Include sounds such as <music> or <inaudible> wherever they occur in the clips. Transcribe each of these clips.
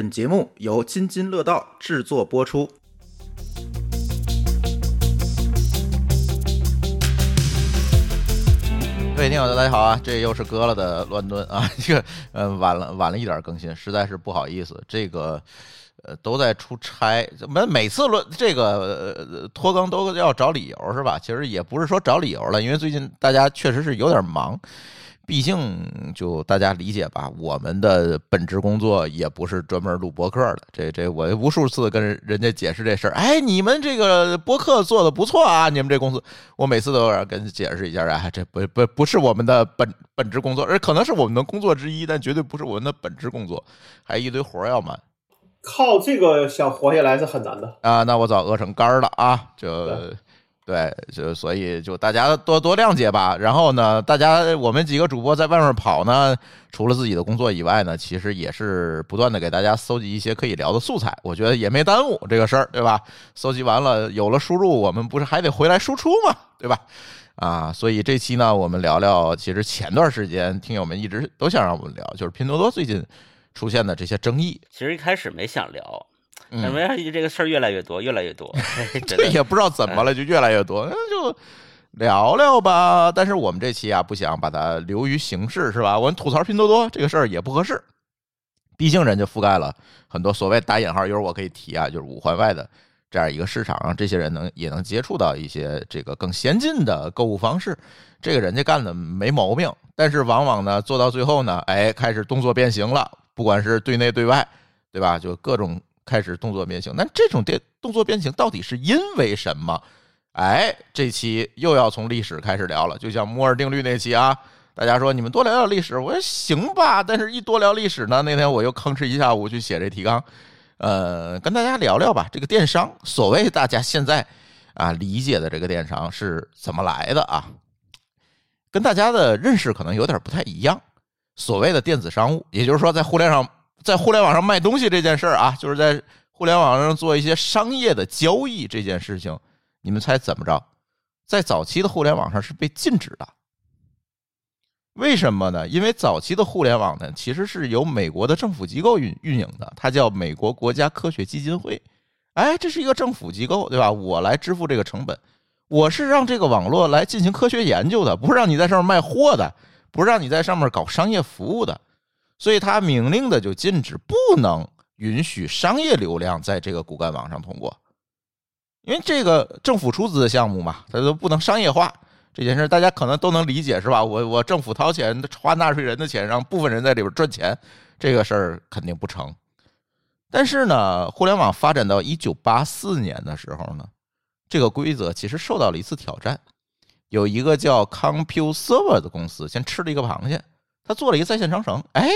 本节目由津津乐道制作播出。各位听友，大家好啊！这又是割了的乱炖啊，<laughs> 这个呃晚了晚了一点更新，实在是不好意思。这个呃都在出差，每每次论这个呃拖更都要找理由是吧？其实也不是说找理由了，因为最近大家确实是有点忙。毕竟，就大家理解吧，我们的本职工作也不是专门录播客的。这这，我无数次跟人家解释这事儿。哎，你们这个播客做的不错啊，你们这公司，我每次都要跟解释一下啊，这不不不是我们的本本职工作，而可能是我们的工作之一，但绝对不是我们的本职工作，还一堆活要忙。靠这个想活下来是很难的啊！那我早饿成干了啊！就。对，就所以就大家多多谅解吧。然后呢，大家我们几个主播在外面跑呢，除了自己的工作以外呢，其实也是不断的给大家搜集一些可以聊的素材。我觉得也没耽误这个事儿，对吧？<laughs> 搜集完了有了输入，我们不是还得回来输出嘛，对吧？啊，所以这期呢，我们聊聊，其实前段时间听友们一直都想让我们聊，就是拼多多最近出现的这些争议。其实一开始没想聊。但没想到这个事儿越来越多，越来越多，<laughs> 这也不知道怎么了，就越来越多，那就聊聊吧。但是我们这期啊，不想把它流于形式，是吧？我们吐槽拼多多这个事儿也不合适，毕竟人家覆盖了很多所谓打引号，一会儿我可以提啊，就是五环外的这样一个市场，让这些人能也能接触到一些这个更先进的购物方式。这个人家干的没毛病，但是往往呢，做到最后呢，哎，开始动作变形了，不管是对内对外，对吧？就各种。开始动作变形，那这种电动作变形到底是因为什么？哎，这期又要从历史开始聊了，就像摩尔定律那期啊，大家说你们多聊聊历史，我说行吧，但是一多聊历史呢，那天我又吭哧一下午去写这提纲，呃，跟大家聊聊吧，这个电商，所谓大家现在啊理解的这个电商是怎么来的啊？跟大家的认识可能有点不太一样，所谓的电子商务，也就是说在互联网。在互联网上卖东西这件事儿啊，就是在互联网上做一些商业的交易这件事情，你们猜怎么着？在早期的互联网上是被禁止的。为什么呢？因为早期的互联网呢，其实是由美国的政府机构运运营的，它叫美国国家科学基金会。哎，这是一个政府机构，对吧？我来支付这个成本，我是让这个网络来进行科学研究的，不是让你在上面卖货的，不是让你在上面搞商业服务的。所以，他明令的就禁止，不能允许商业流量在这个骨干网上通过，因为这个政府出资的项目嘛，它都不能商业化这件事，大家可能都能理解，是吧？我我政府掏钱，花纳税人的钱，让部分人在里边赚钱，这个事儿肯定不成。但是呢，互联网发展到一九八四年的时候呢，这个规则其实受到了一次挑战，有一个叫 CompuServe 的公司先吃了一个螃蟹。他做了一个在线商城，哎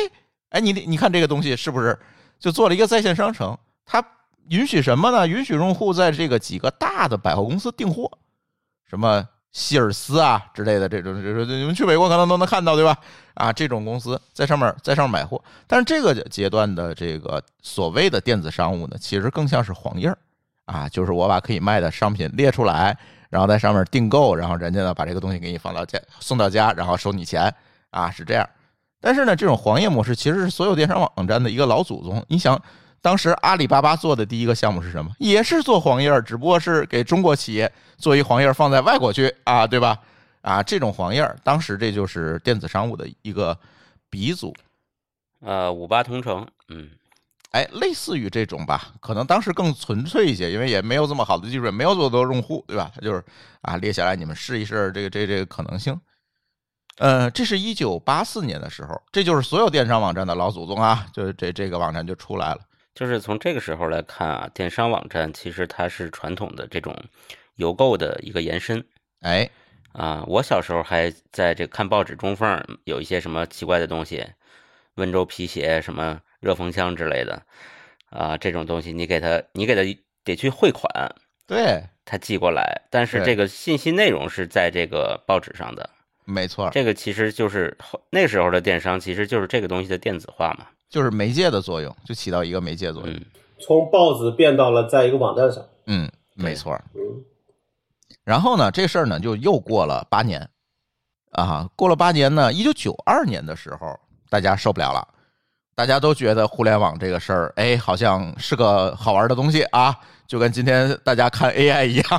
哎，你你看这个东西是不是就做了一个在线商城？它允许什么呢？允许用户在这个几个大的百货公司订货，什么希尔斯啊之类的这种，就是你们去美国可能都能看到，对吧？啊，这种公司在上面在上面买货。但是这个阶段的这个所谓的电子商务呢，其实更像是黄页儿啊，就是我把可以卖的商品列出来，然后在上面订购，然后人家呢把这个东西给你放到家送到家，然后收你钱啊，是这样。但是呢，这种黄页模式其实是所有电商网站的一个老祖宗。你想，当时阿里巴巴做的第一个项目是什么？也是做黄页，只不过是给中国企业做一黄页放在外国去啊，对吧？啊，这种黄页，当时这就是电子商务的一个鼻祖。呃，五八同城，嗯，哎，类似于这种吧，可能当时更纯粹一些，因为也没有这么好的技术，也没有这么多用户，对吧？他就是啊，列下来你们试一试这个这这个可能性。呃，这是一九八四年的时候，这就是所有电商网站的老祖宗啊，就这这个网站就出来了。就是从这个时候来看啊，电商网站其实它是传统的这种邮购的一个延伸。哎，啊，我小时候还在这看报纸中缝，有一些什么奇怪的东西，温州皮鞋、什么热风枪之类的，啊，这种东西你给他，你给他得去汇款，对他寄过来，但是这个信息内容是在这个报纸上的。没错，这个其实就是那时候的电商，其实就是这个东西的电子化嘛，就是媒介的作用，就起到一个媒介作用，从报纸变到了在一个网站上。嗯，没错。嗯，然后呢，这事儿呢就又过了八年，啊，过了八年呢，一九九二年的时候，大家受不了了，大家都觉得互联网这个事儿，哎，好像是个好玩的东西啊，就跟今天大家看 AI 一样，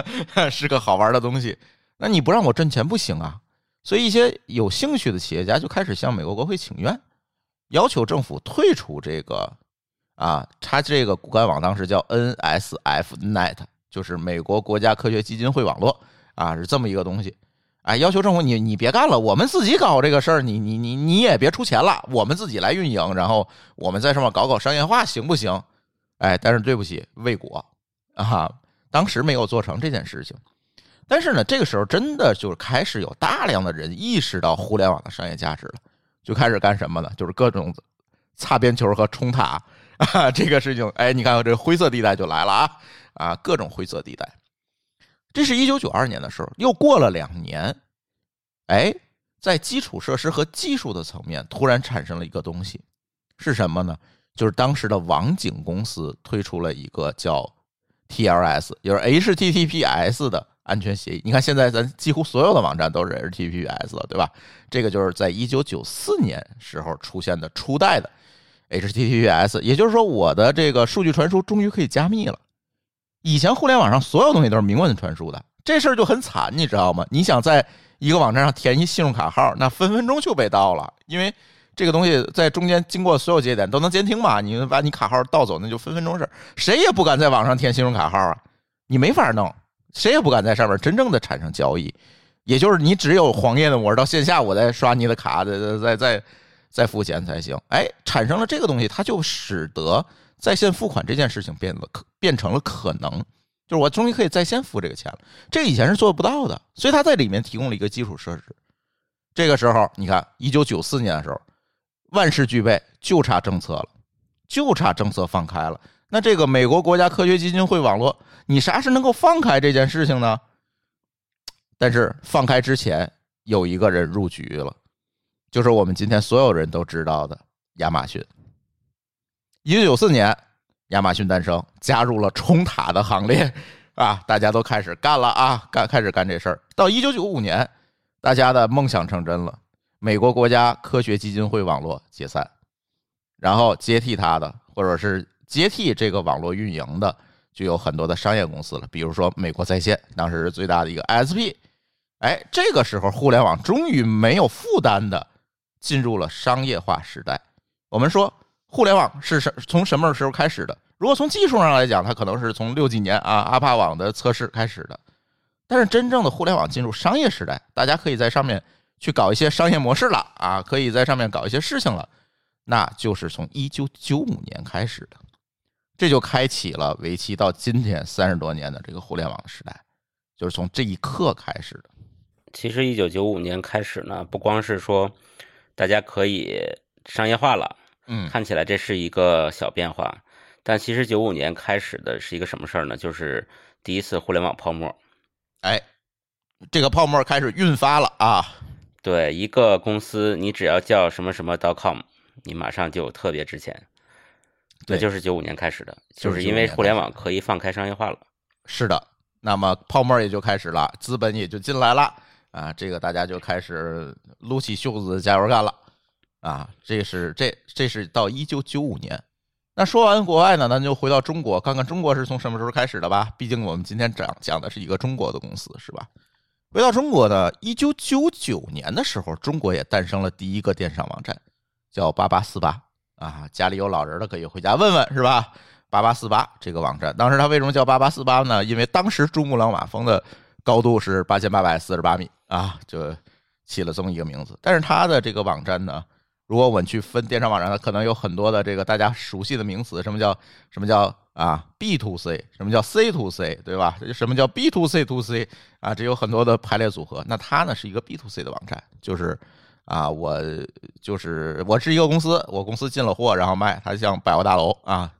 <laughs> 是个好玩的东西。那你不让我挣钱不行啊，所以一些有兴趣的企业家就开始向美国国会请愿，要求政府退出这个啊，它这个骨干网当时叫 NSFNet，就是美国国家科学基金会网络啊，是这么一个东西。哎，要求政府你你别干了，我们自己搞这个事儿，你你你你也别出钱了，我们自己来运营，然后我们在上面搞搞商业化，行不行？哎，但是对不起，未果啊，当时没有做成这件事情。但是呢，这个时候真的就是开始有大量的人意识到互联网的商业价值了，就开始干什么呢？就是各种擦边球和冲塔 <laughs> 啊，这个事情，哎，你看这灰色地带就来了啊啊，各种灰色地带。这是一九九二年的时候，又过了两年，哎，在基础设施和技术的层面，突然产生了一个东西，是什么呢？就是当时的网景公司推出了一个叫 TLS，就是 HTTPS 的安全协议。你看，现在咱几乎所有的网站都是 HTTPS 了，对吧？这个就是在一九九四年时候出现的初代的 HTTPS，也就是说，我的这个数据传输终于可以加密了。以前互联网上所有东西都是明文传输的，这事儿就很惨，你知道吗？你想在一个网站上填一信用卡号，那分分钟就被盗了，因为这个东西在中间经过所有节点都能监听嘛，你把你卡号盗走，那就分分钟事，谁也不敢在网上填信用卡号啊，你没法弄，谁也不敢在上面真正的产生交易，也就是你只有黄页的模式到线下，我再刷你的卡，再再再再付钱才行。哎，产生了这个东西，它就使得。在线付款这件事情变了可变成了可能，就是我终于可以在线付这个钱了。这以前是做不到的，所以他在里面提供了一个基础设施。这个时候，你看，一九九四年的时候，万事俱备，就差政策了，就差政策放开了。那这个美国国家科学基金会网络，你啥时能够放开这件事情呢？但是放开之前，有一个人入局了，就是我们今天所有人都知道的亚马逊。一九九四年，亚马逊诞生，加入了冲塔的行列，啊，大家都开始干了啊，干开始干这事儿。到一九九五年，大家的梦想成真了，美国国家科学基金会网络解散，然后接替他的，或者是接替这个网络运营的，就有很多的商业公司了，比如说美国在线，当时是最大的一个 SP。哎，这个时候，互联网终于没有负担的进入了商业化时代。我们说。互联网是什从什么时候开始的？如果从技术上来讲，它可能是从六几年啊阿帕网的测试开始的。但是真正的互联网进入商业时代，大家可以在上面去搞一些商业模式了啊，可以在上面搞一些事情了，那就是从一九九五年开始的，这就开启了为期到今天三十多年的这个互联网时代，就是从这一刻开始的。其实一九九五年开始呢，不光是说大家可以商业化了。嗯，看起来这是一个小变化，但其实九五年开始的是一个什么事儿呢？就是第一次互联网泡沫。哎，这个泡沫开始运发了啊！对，一个公司你只要叫什么什么 .com，你马上就特别值钱。对，就是九五年开始的，就是因为互联网可以放开商业化了。是的，那么泡沫也就开始了，资本也就进来了啊！这个大家就开始撸起袖子加油干了。啊，这是这这是到一九九五年。那说完国外呢，咱就回到中国，看看中国是从什么时候开始的吧。毕竟我们今天讲讲的是一个中国的公司，是吧？回到中国呢，一九九九年的时候，中国也诞生了第一个电商网站，叫八八四八啊。家里有老人的可以回家问问，是吧？八八四八这个网站，当时它为什么叫八八四八呢？因为当时珠穆朗玛峰的高度是八千八百四十八米啊，就起了这么一个名字。但是它的这个网站呢？如果我们去分电商网站，它可能有很多的这个大家熟悉的名词，什么叫什么叫啊 B to C，什么叫 C to C，对吧？什么叫 B to C to C 啊？这有很多的排列组合。那它呢是一个 B to C 的网站，就是啊，我就是我是一个公司，我公司进了货然后卖，它像百货大楼啊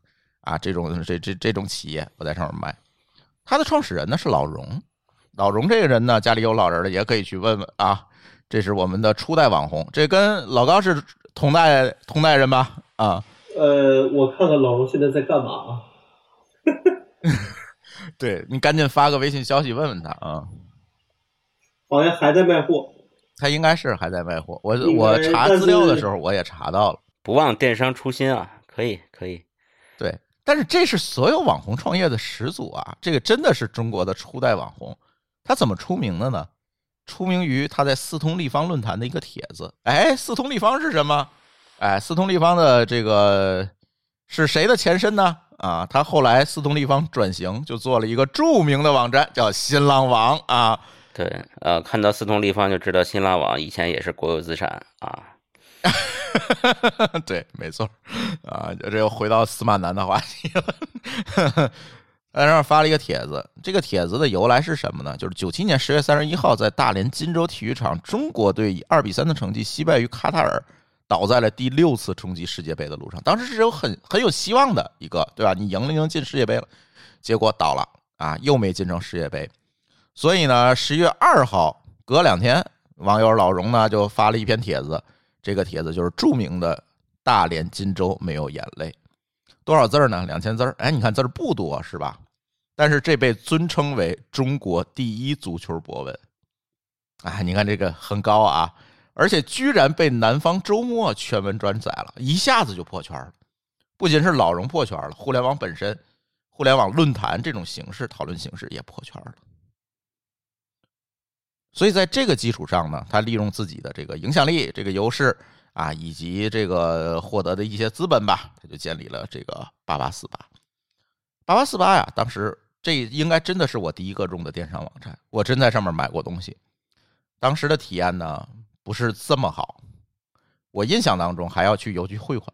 啊这种这这这种企业，我在上面卖。它的创始人呢是老荣，老荣这个人呢家里有老人的也可以去问问啊。这是我们的初代网红，这跟老高是。同代同代人吧，啊，呃，我看看老荣现在在干嘛？<laughs> 对你赶紧发个微信消息问问他啊。好像还在卖货。他应该是还在卖货。我我查资料的时候我也查到了。不忘电商初心啊，可以可以。对，但是这是所有网红创业的始祖啊！这个真的是中国的初代网红。他怎么出名的呢？出名于他在四通立方论坛的一个帖子。哎，四通立方是什么？哎，四通立方的这个是谁的前身呢？啊，他后来四通立方转型，就做了一个著名的网站，叫新浪网啊。对，呃，看到四通立方就知道新浪网以前也是国有资产啊。<laughs> 对，没错，啊，这又回到司马南的话题了。在上发了一个帖子，这个帖子的由来是什么呢？就是九七年十月三十一号，在大连金州体育场，中国队以二比三的成绩惜败于卡塔尔，倒在了第六次冲击世界杯的路上。当时是有很很有希望的一个，对吧？你赢了，就能进世界杯了，结果倒了啊，又没进成世界杯。所以呢，十月二号，隔两天，网友老荣呢就发了一篇帖子。这个帖子就是著名的“大连金州没有眼泪”，多少字呢？两千字哎，你看字儿不多是吧？但是这被尊称为中国第一足球博文。哎，你看这个很高啊，而且居然被南方周末全文转载了，一下子就破圈了。不仅是老荣破圈了，互联网本身，互联网论坛这种形式讨论形式也破圈了。所以在这个基础上呢，他利用自己的这个影响力、这个优势啊，以及这个获得的一些资本吧，他就建立了这个八八四八。八八四八呀，当时这应该真的是我第一个用的电商网站，我真在上面买过东西。当时的体验呢不是这么好，我印象当中还要去邮局汇款，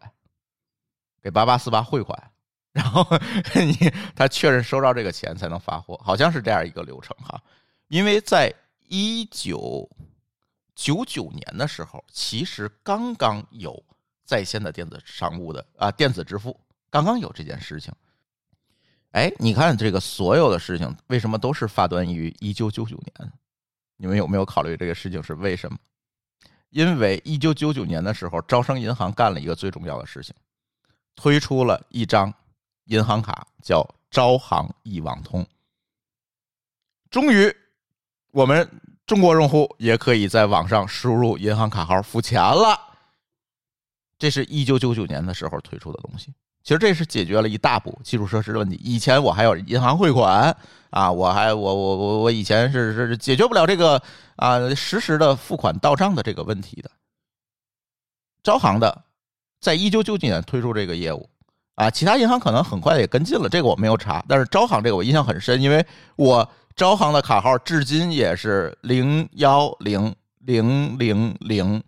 给八八四八汇款，然后 <laughs> 你他确认收到这个钱才能发货，好像是这样一个流程哈，因为在。一九九九年的时候，其实刚刚有在线的电子商务的啊，电子支付刚刚有这件事情。哎，你看这个所有的事情为什么都是发端于一九九九年？你们有没有考虑这个事情是为什么？因为一九九九年的时候，招商银行干了一个最重要的事情，推出了一张银行卡，叫招行一网通，终于。我们中国用户也可以在网上输入银行卡号付钱了。这是一九九九年的时候推出的东西，其实这是解决了一大步基础设施的问题。以前我还有银行汇款啊，我还我我我我以前是是解决不了这个啊实时的付款到账的这个问题的。招行的在一九九九年推出这个业务啊，其他银行可能很快也跟进了，这个我没有查，但是招行这个我印象很深，因为我。招行的卡号至今也是零幺零零零零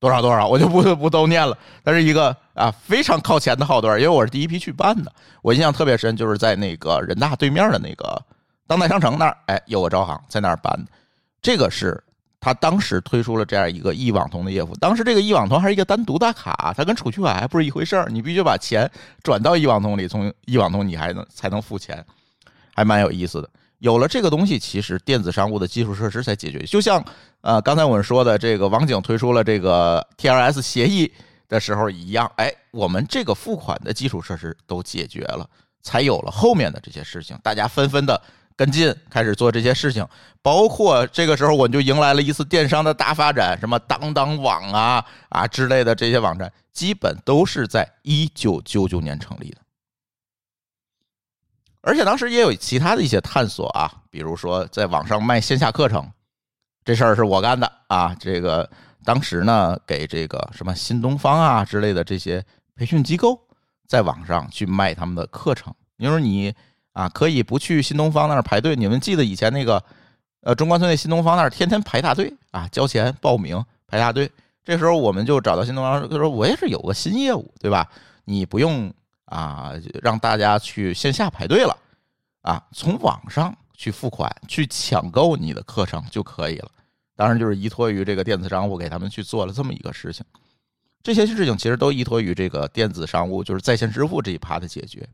多少多少，我就不不都念了。它是一个啊非常靠前的号段，因为我是第一批去办的。我印象特别深，就是在那个人大对面的那个当代商城那儿，哎，有个招行在那儿办的。这个是他当时推出了这样一个易网通的业务。当时这个易网通还是一个单独的卡，它跟储蓄卡还不是一回事儿。你必须把钱转到易网通里，从易网通你还能才能付钱，还蛮有意思的。有了这个东西，其实电子商务的基础设施才解决。就像呃刚才我们说的，这个网景推出了这个 TLS 协议的时候一样，哎，我们这个付款的基础设施都解决了，才有了后面的这些事情。大家纷纷的跟进，开始做这些事情。包括这个时候，我们就迎来了一次电商的大发展，什么当当网啊啊之类的这些网站，基本都是在一九九九年成立的。而且当时也有其他的一些探索啊，比如说在网上卖线下课程，这事儿是我干的啊。这个当时呢，给这个什么新东方啊之类的这些培训机构，在网上去卖他们的课程。你说你啊，可以不去新东方那儿排队。你们记得以前那个呃中关村那新东方那儿天天排大队啊，交钱报名排大队。这时候我们就找到新东方，他说我也是有个新业务，对吧？你不用。啊，让大家去线下排队了，啊，从网上去付款去抢购你的课程就可以了。当然，就是依托于这个电子商务给他们去做了这么一个事情。这些事情其实都依托于这个电子商务，就是在线支付这一趴的解决。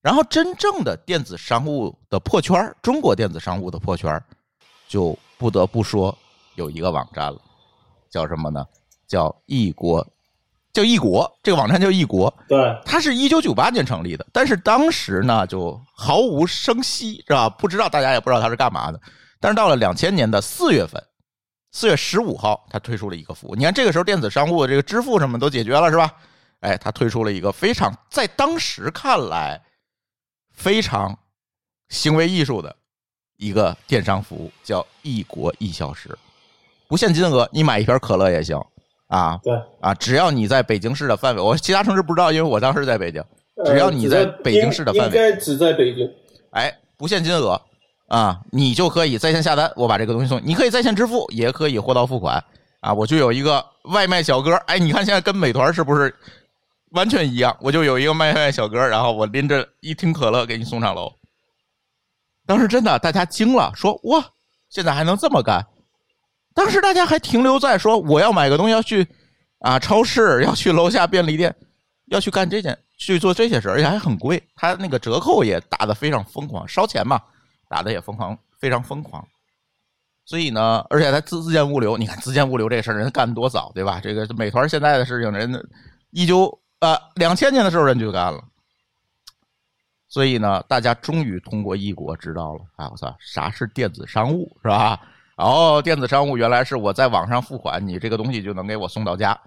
然后，真正的电子商务的破圈中国电子商务的破圈就不得不说有一个网站了，叫什么呢？叫易国。叫易国，这个网站叫易国，对，它是一九九八年成立的，但是当时呢就毫无声息，是吧？不知道大家也不知道它是干嘛的。但是到了两千年的四月份，四月十五号，它推出了一个服务。你看这个时候电子商务这个支付什么都解决了，是吧？哎，它推出了一个非常在当时看来非常行为艺术的一个电商服务，叫一国一小时，不限金额，你买一瓶可乐也行啊对，啊，只要你在北京市的范围，我其他城市不知道，因为我当时在北京，只要你呃在北京市的范围应应该只在北京。哎，不限金额啊，你就可以在线下单，我把这个东西送你。你可以在线支付，也可以货到付款啊。我就有一个外卖小哥，哎，你看现在跟美团是不是完全一样？我就有一个外卖小哥，然后我拎着一听可乐给你送上楼。当时真的大家惊了，说哇，现在还能这么干？当时大家还停留在说我要买个东西要去啊超市，要去楼下便利店，要去干这件去做这些事，而且还很贵。他那个折扣也打得非常疯狂，烧钱嘛，打的也疯狂，非常疯狂。所以呢，而且他自自建物流，你看自建物流这事儿人干多早，对吧？这个美团现在的事情，人一九呃两千年的时候人就干了。所以呢，大家终于通过异国知道了，啊，我操，啥是电子商务，是吧？哦，电子商务原来是我在网上付款，你这个东西就能给我送到家，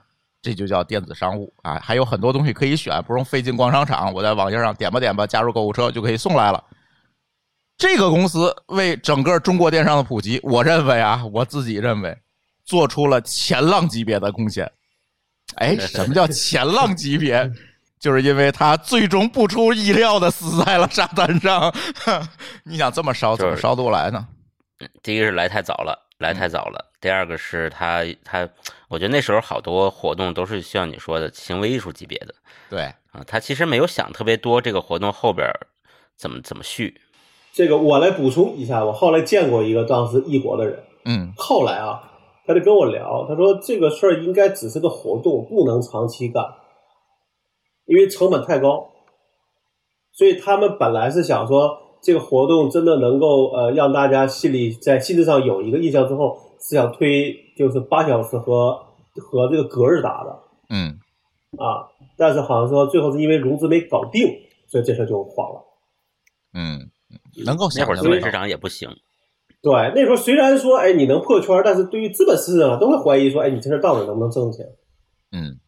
这就叫电子商务啊。还有很多东西可以选，不用费劲逛商场，我在网页上点吧点吧，加入购物车就可以送来了。这个公司为整个中国电商的普及，我认为啊，我自己认为，做出了前浪级别的贡献。哎，什么叫前浪级别？就是因为它最终不出意料的死在了沙滩上。<laughs> 你想这么烧，怎么烧得过来呢？第一个是来太早了，来太早了。第二个是他他，我觉得那时候好多活动都是像你说的行为艺术级别的对，啊，他其实没有想特别多，这个活动后边怎么怎么续。这个我来补充一下，我后来见过一个当时异国的人，嗯后来啊，他就跟我聊，他说这个事儿应该只是个活动，不能长期干，因为成本太高。所以他们本来是想说，这个活动真的能够呃让大家心里在心智上有一个印象之后，是想推就是八小时和和这个隔日打的。嗯。啊，但是好像说最后是因为融资没搞定，所以这事儿就黄了。嗯，能够那会儿资本市场也不行，对，那时候虽然说，哎，你能破圈，但是对于资本市场都会怀疑说，哎，你这事儿到底能不能挣钱？嗯。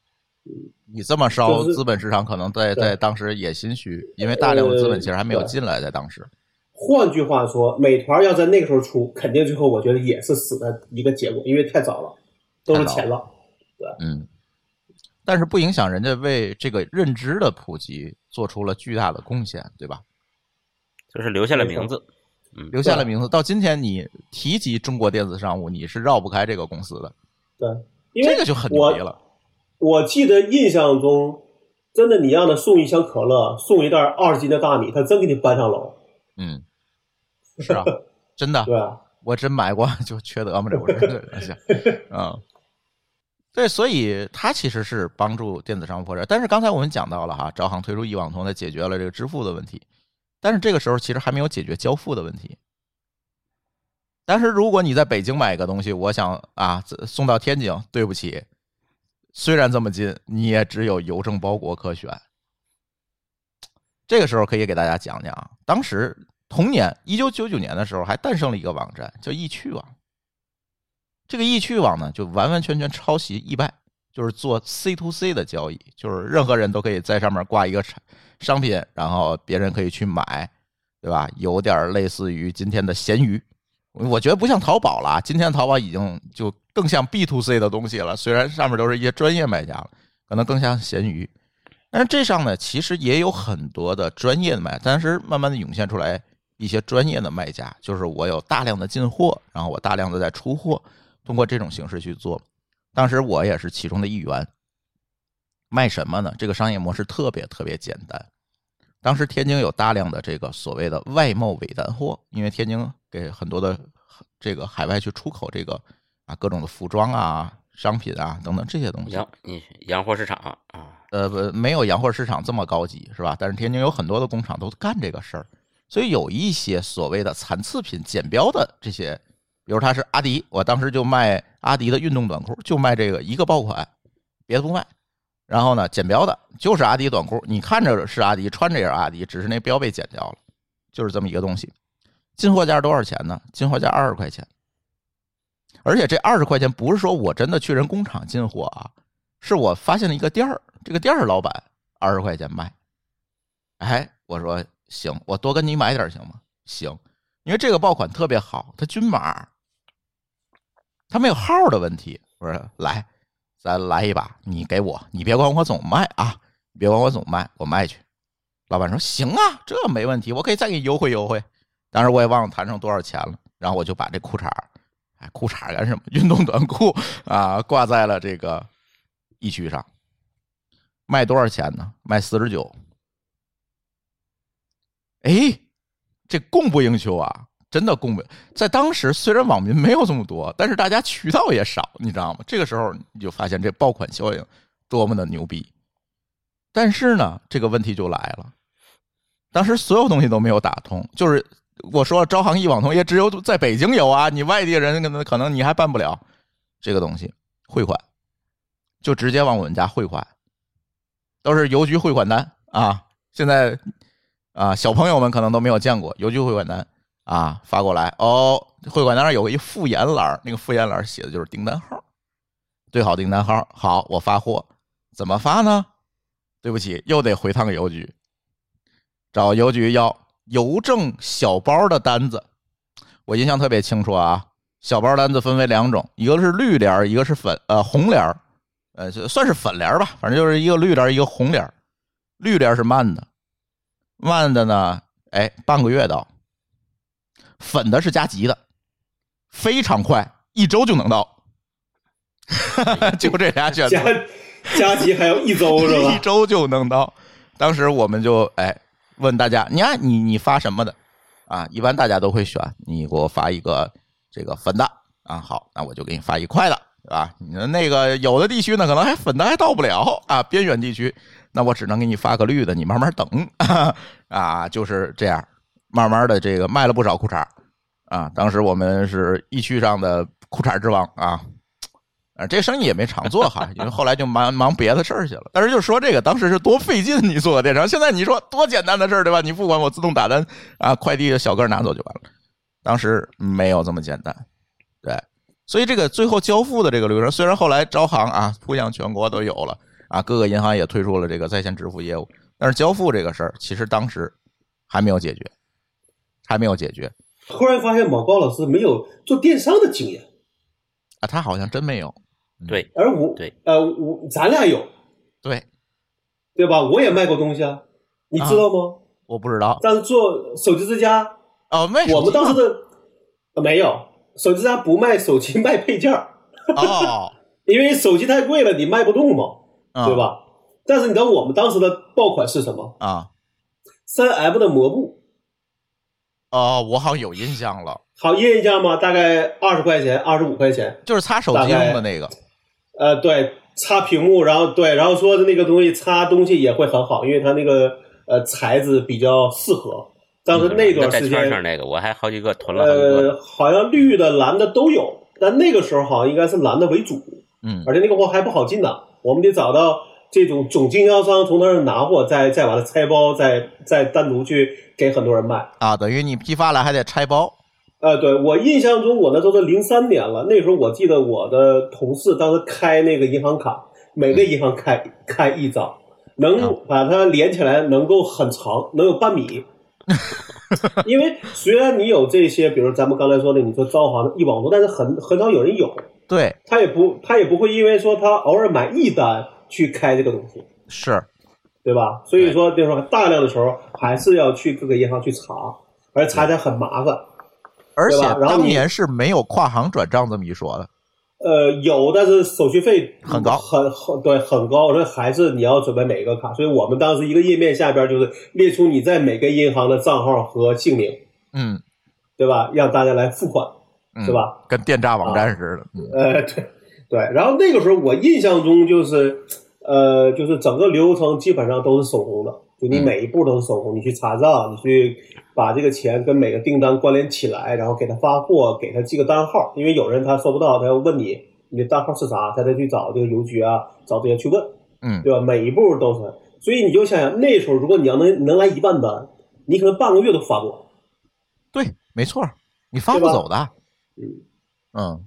嗯，你这么烧，资本市场可能在在当时也心虚，因为大量的资本其实还没有呃进来，在当时。换句话说，美团要在那个时候出，肯定最后我觉得也是死的一个结果，因为太早了，都是钱了。对嗯，但是不影响人家为这个认知的普及做出了巨大的贡献，对吧？就是留下了名字。嗯，留下了名字，到今天你提及中国电子商务，你是绕不开这个公司的，对，因为这个就很牛逼了。我记得印象中，真的你让他送一箱可乐，送一袋二十斤的大米，他真给你搬上楼。嗯，是啊，<laughs> 真的，对啊，我真买过，就缺德嘛？这不是？行，嗯，对，所以它其实是帮助电子商务破产。但是刚才我们讲到了哈，招行推出一网通，它解决了这个支付的问题，但是这个时候其实还没有解决交付的问题。但是如果你在北京买一个东西，我想啊送到天津，对不起，虽然这么近，你也只有邮政包裹可选。这个时候可以给大家讲讲，当时同年一九九九年的时候，还诞生了一个网站叫易趣网。这个易趣网呢，就完完全全抄袭易拜，就是做 C to C 的交易，就是任何人都可以在上面挂一个产商品，然后别人可以去买，对吧？有点类似于今天的闲鱼，我觉得不像淘宝了，今天淘宝已经就更像 B to C 的东西了，虽然上面都是一些专业卖家了，可能更像闲鱼。但是这上呢，其实也有很多的专业的卖，但是慢慢的涌现出来一些专业的卖家，就是我有大量的进货，然后我大量的在出货，通过这种形式去做。当时我也是其中的一员。卖什么呢？这个商业模式特别特别简单。当时天津有大量的这个所谓的外贸尾单货，因为天津给很多的这个海外去出口这个啊各种的服装啊、商品啊等等这些东西。洋你洋货市场啊，呃，不，没有洋货市场这么高级，是吧？但是天津有很多的工厂都干这个事儿，所以有一些所谓的残次品、剪标的这些，比如他是阿迪，我当时就卖阿迪的运动短裤，就卖这个一个爆款，别的不卖。然后呢，剪标的就是阿迪短裤，你看着是阿迪，穿着也是阿迪，只是那标被剪掉了，就是这么一个东西。进货价多少钱呢？进货价二十块钱，而且这二十块钱不是说我真的去人工厂进货啊，是我发现了一个店儿，这个店儿老板二十块钱卖。哎，我说行，我多跟你买点行吗？行，因为这个爆款特别好，它均码，它没有号的问题。我说来，咱来一把，你给我，你别管我总卖啊，你别管我总卖，我卖去。老板说行啊，这没问题，我可以再给你优惠优惠。当时我也忘了谈成多少钱了，然后我就把这裤衩，哎，裤衩干什么？运动短裤啊，挂在了这个一区上，卖多少钱呢？卖四十九。哎，这供不应求啊，真的供不。在当时，虽然网民没有这么多，但是大家渠道也少，你知道吗？这个时候你就发现这爆款效应多么的牛逼。但是呢，这个问题就来了，当时所有东西都没有打通，就是我说招行一网通也只有在北京有啊，你外地人可能可能你还办不了这个东西汇款，就直接往我们家汇款，都是邮局汇款单啊。现在啊，小朋友们可能都没有见过邮局汇款单啊，发过来哦，汇款单上有一复言栏，那个复言栏写的就是订单号，对好订单号，好，我发货怎么发呢？对不起，又得回趟邮局，找邮局要邮政小包的单子。我印象特别清楚啊，小包单子分为两种，一个是绿联儿，一个是粉呃红联儿，呃算是粉联儿吧，反正就是一个绿联儿，一个红联儿。绿联儿是慢的，慢的呢，哎，半个月到；粉的是加急的，非常快，一周就能到。<laughs> 就这俩选择。加加急还要一周是吧？<laughs> 一周就能到。当时我们就哎问大家，你看你你发什么的啊？一般大家都会选你给我发一个这个粉的啊。好，那我就给你发一块的，对吧？你的那个有的地区呢，可能还粉的还到不了啊，边远地区，那我只能给你发个绿的，你慢慢等 <laughs> 啊。就是这样，慢慢的这个卖了不少裤衩啊。当时我们是一区上的裤衩之王啊。啊，这生意也没常做哈，因为后来就忙忙别的事儿去了。但是就说这个，当时是多费劲，你做个电商，现在你说多简单的事儿，对吧？你付款我自动打单啊，快递的小哥拿走就完了。当时没有这么简单，对，所以这个最后交付的这个流程，虽然后来招行啊铺向全国都有了啊，各个银行也推出了这个在线支付业务，但是交付这个事儿其实当时还没有解决，还没有解决突然发现毛高老师没有做电商的经验，啊，他好像真没有。对，而我对，呃，我咱俩有，对，对吧？我也卖过东西啊，你知道吗？我不知道但是做手机之家，哦，卖手我们当时的、呃没有手机之家不卖手机，卖配件儿，哦，<laughs> 因为手机太贵了，你卖不动嘛，啊对？吧？但是你知道我们当时的爆款是什么？啊，三 M 的膜布，哦，我好像有印象了，好印象吗？大概二十块钱，二十五块钱。就是擦手机用的那个。呃，对，擦屏幕，然后对，然后说的那个东西擦东西也会很好，因为它那个呃材质比较适合。当时那段带时间，圈上那个，我还好几个囤了个。呃，好像绿的、蓝的都有，但那个时候好像应该是蓝的为主，嗯而且那个货还不好进呢，我们得找到这种总经销商从他那儿拿货，再再把它拆包，再再单独去给很多人卖。啊，等于你批发了还得拆包。呃，对我印象中，我那时候是零三年了，那时候我记得我的同事当时开那个银行卡，每个银行开 <laughs> 开一张，能把它连起来，能够很长，能有半米。<laughs> 因为虽然你有这些，比如咱们刚才说的，你说招行的、一网络，但是很很少有人有，对，他也不他也不会因为说他偶尔买一单去开这个东西，是，对吧？所以说就是说大量的时候还是要去各个银行去查，而且查起来很麻烦。而且当年是没有跨行转账这么一说的。呃，有，但是手续费很高很很对，很高。所以还是你要准备每个卡。所以我们当时一个页面下边就是列出你在每个银行的账号和姓名，嗯，对吧？让大家来付款，嗯是？吧？跟电诈网站似的。嗯呃，对对。然后那个时候我印象中就是，呃，就是整个流程基本上都是手工的，就你嗯。每一步都是手工，你去查账，你去把这个钱跟每个订单关联起来，然后给他发货，给他记个单号，因为有人他收不到，他要问你你的单号是啥，他再去找这个邮局啊，找这些去问，嗯，对吧？每一步都是，所以你就想想那时候，如果你要能能来一万单，你可能半个月都发不完。对，没错，你发不走的。嗯。嗯，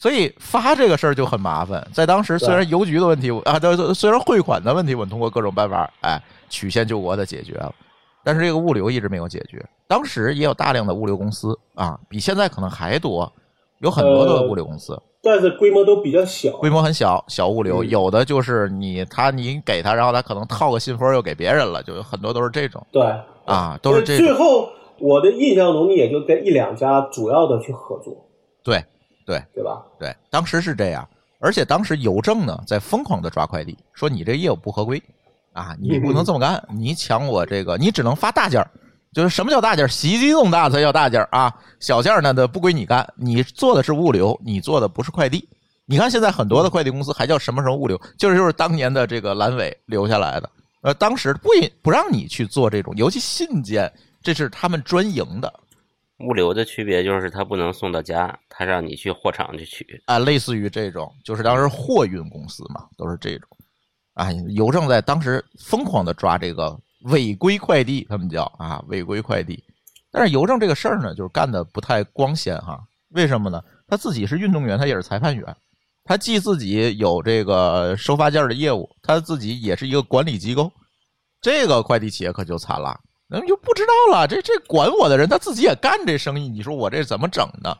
所以发这个事儿就很麻烦。在当时，虽然邮局的问题啊，<laughs> 对，虽然汇款的问题，我们通过各种办法，哎，曲线救国的解决了，但是这个物流一直没有解决。当时也有大量的物流公司啊，比现在可能还多，有很多的物流公司，但是规模都比较小。规模很小，小物流，嗯有的就是你他你给他，然后他可能套个信封又给别人了，就有很多都是这种对，啊，都是这种。最后我的印象中，你也就跟一两家主要的去合作，对对对吧？对，当时是这样，而且当时邮政呢在疯狂的抓快递，说你这业务不合规啊，你不能这么干，你抢我这个，你只能发大件儿。就是什么叫大件儿？洗衣机这么大才叫大件儿啊，小件儿呢的不归你干，你做的是物流，你做的不是快递。你看现在很多的快递公司还叫什么什么物流，就是就是当年的这个阑尾留下来的。呃，当时不允不让你去做这种，尤其信件，这是他们专营的物流的区别就是它不能送到家，它让你去货场去取。啊，类似于这种，就是当时货运公司嘛，都是这种。啊，邮政在当时疯狂的抓这个违规快递，他们叫啊违规快递。但是邮政这个事儿呢，就是干的不太光鲜哈。为什么呢？他自己是运动员，他也是裁判员，他既自己有这个收发件的业务，他自己也是一个管理机构。这个快递企业可就惨了，那就不知道了。这这管我的人他自己也干这生意，你说我这怎么整呢？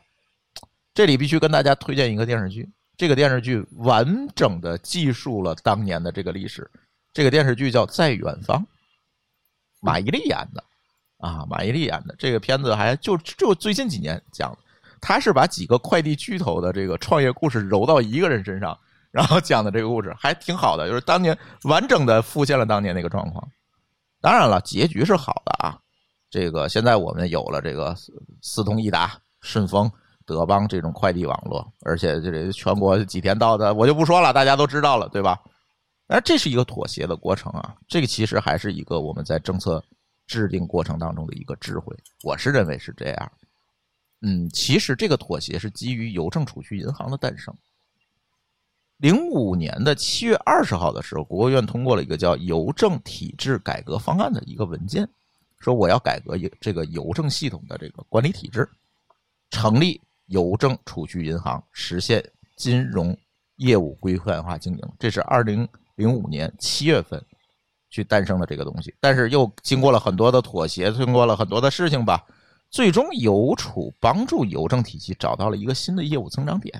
这里必须跟大家推荐一个电视剧，这个电视剧完整的记述了当年的这个历史。这个电视剧叫《在远方》，马伊琍演的啊，马伊琍演的这个片子还就就最近几年讲的，他是把几个快递巨头的这个创业故事揉到一个人身上，然后讲的这个故事还挺好的，就是当年完整的复现了当年那个状况。当然了，结局是好的啊。这个现在我们有了这个四通一达、顺丰、德邦这种快递网络，而且这个全国几天到的，我就不说了，大家都知道了，对吧？但这是一个妥协的过程啊，这个其实还是一个我们在政策制定过程当中的一个智慧，我是认为是这样。嗯，其实这个妥协是基于邮政储蓄银行的诞生。零五年的七月二十号的时候，国务院通过了一个叫《邮政体制改革方案》的一个文件，说我要改革这个邮政系统的这个管理体制，成立邮政储蓄银行，实现金融业务规范化经营。这是二零零五年七月份去诞生的这个东西，但是又经过了很多的妥协，经过了很多的事情吧，最终邮储帮助邮政体系找到了一个新的业务增长点。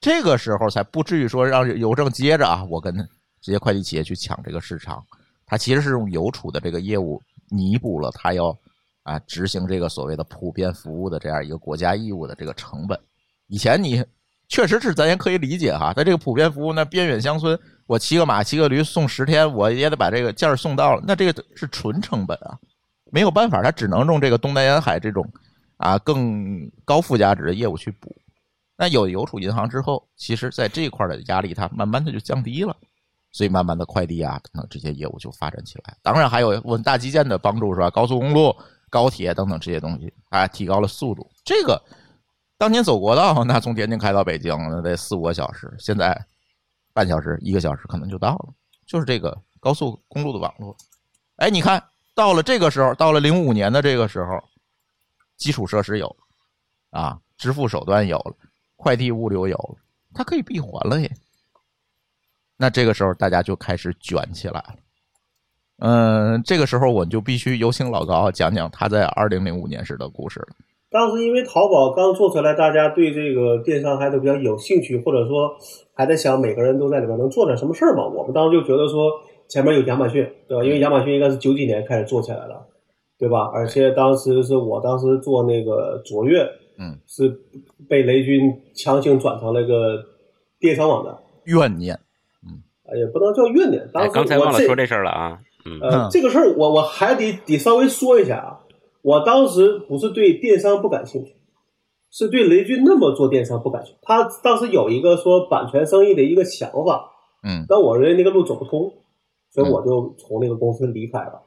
这个时候才不至于说让邮政接着啊，我跟这些快递企业去抢这个市场。它其实是用邮储的这个业务弥补了它要啊执行这个所谓的普遍服务的这样一个国家义务的这个成本。以前你确实是咱也可以理解哈，在这个普遍服务那边远乡村，我骑个马骑个驴送十天，我也得把这个件儿送到了，那这个是纯成本啊，没有办法，它只能用这个东南沿海这种啊更高附加值的业务去补。那有邮储银行之后，其实在这块的压力它慢慢的就降低了，所以慢慢的快递啊等等这些业务就发展起来。当然还有我们大基建的帮助是吧？高速公路、高铁等等这些东西啊，提高了速度。这个当年走国道，那从天津开到北京那得四五个小时，现在半小时、一个小时可能就到了。就是这个高速公路的网络。哎，你看到了这个时候，到了零五年的这个时候，基础设施有了啊，支付手段有了。快递物流有了，它可以闭环了耶。那这个时候大家就开始卷起来了。嗯，这个时候我就必须有请老高讲讲他在二零零五年时的故事了。当时因为淘宝刚做出来，大家对这个电商还都比较有兴趣，或者说还在想每个人都在里面能做点什么事儿嘛。我们当时就觉得说前面有亚马逊，对吧？因为亚马逊应该是九几年开始做起来的，对吧？而且当时是我当时做那个卓越，嗯，是被雷军强行转成了一个电商网站，怨念，哎，也不能叫怨念。当哎，时刚才我这忘了说这事儿了啊。嗯，这个事儿我我还得得稍微说一下啊。我当时不是对电商不感兴趣，是对雷军那么做电商不感兴趣。他当时有一个说版权生意的一个想法，嗯但我认为那个路走不通，所以我就从那个公司离开了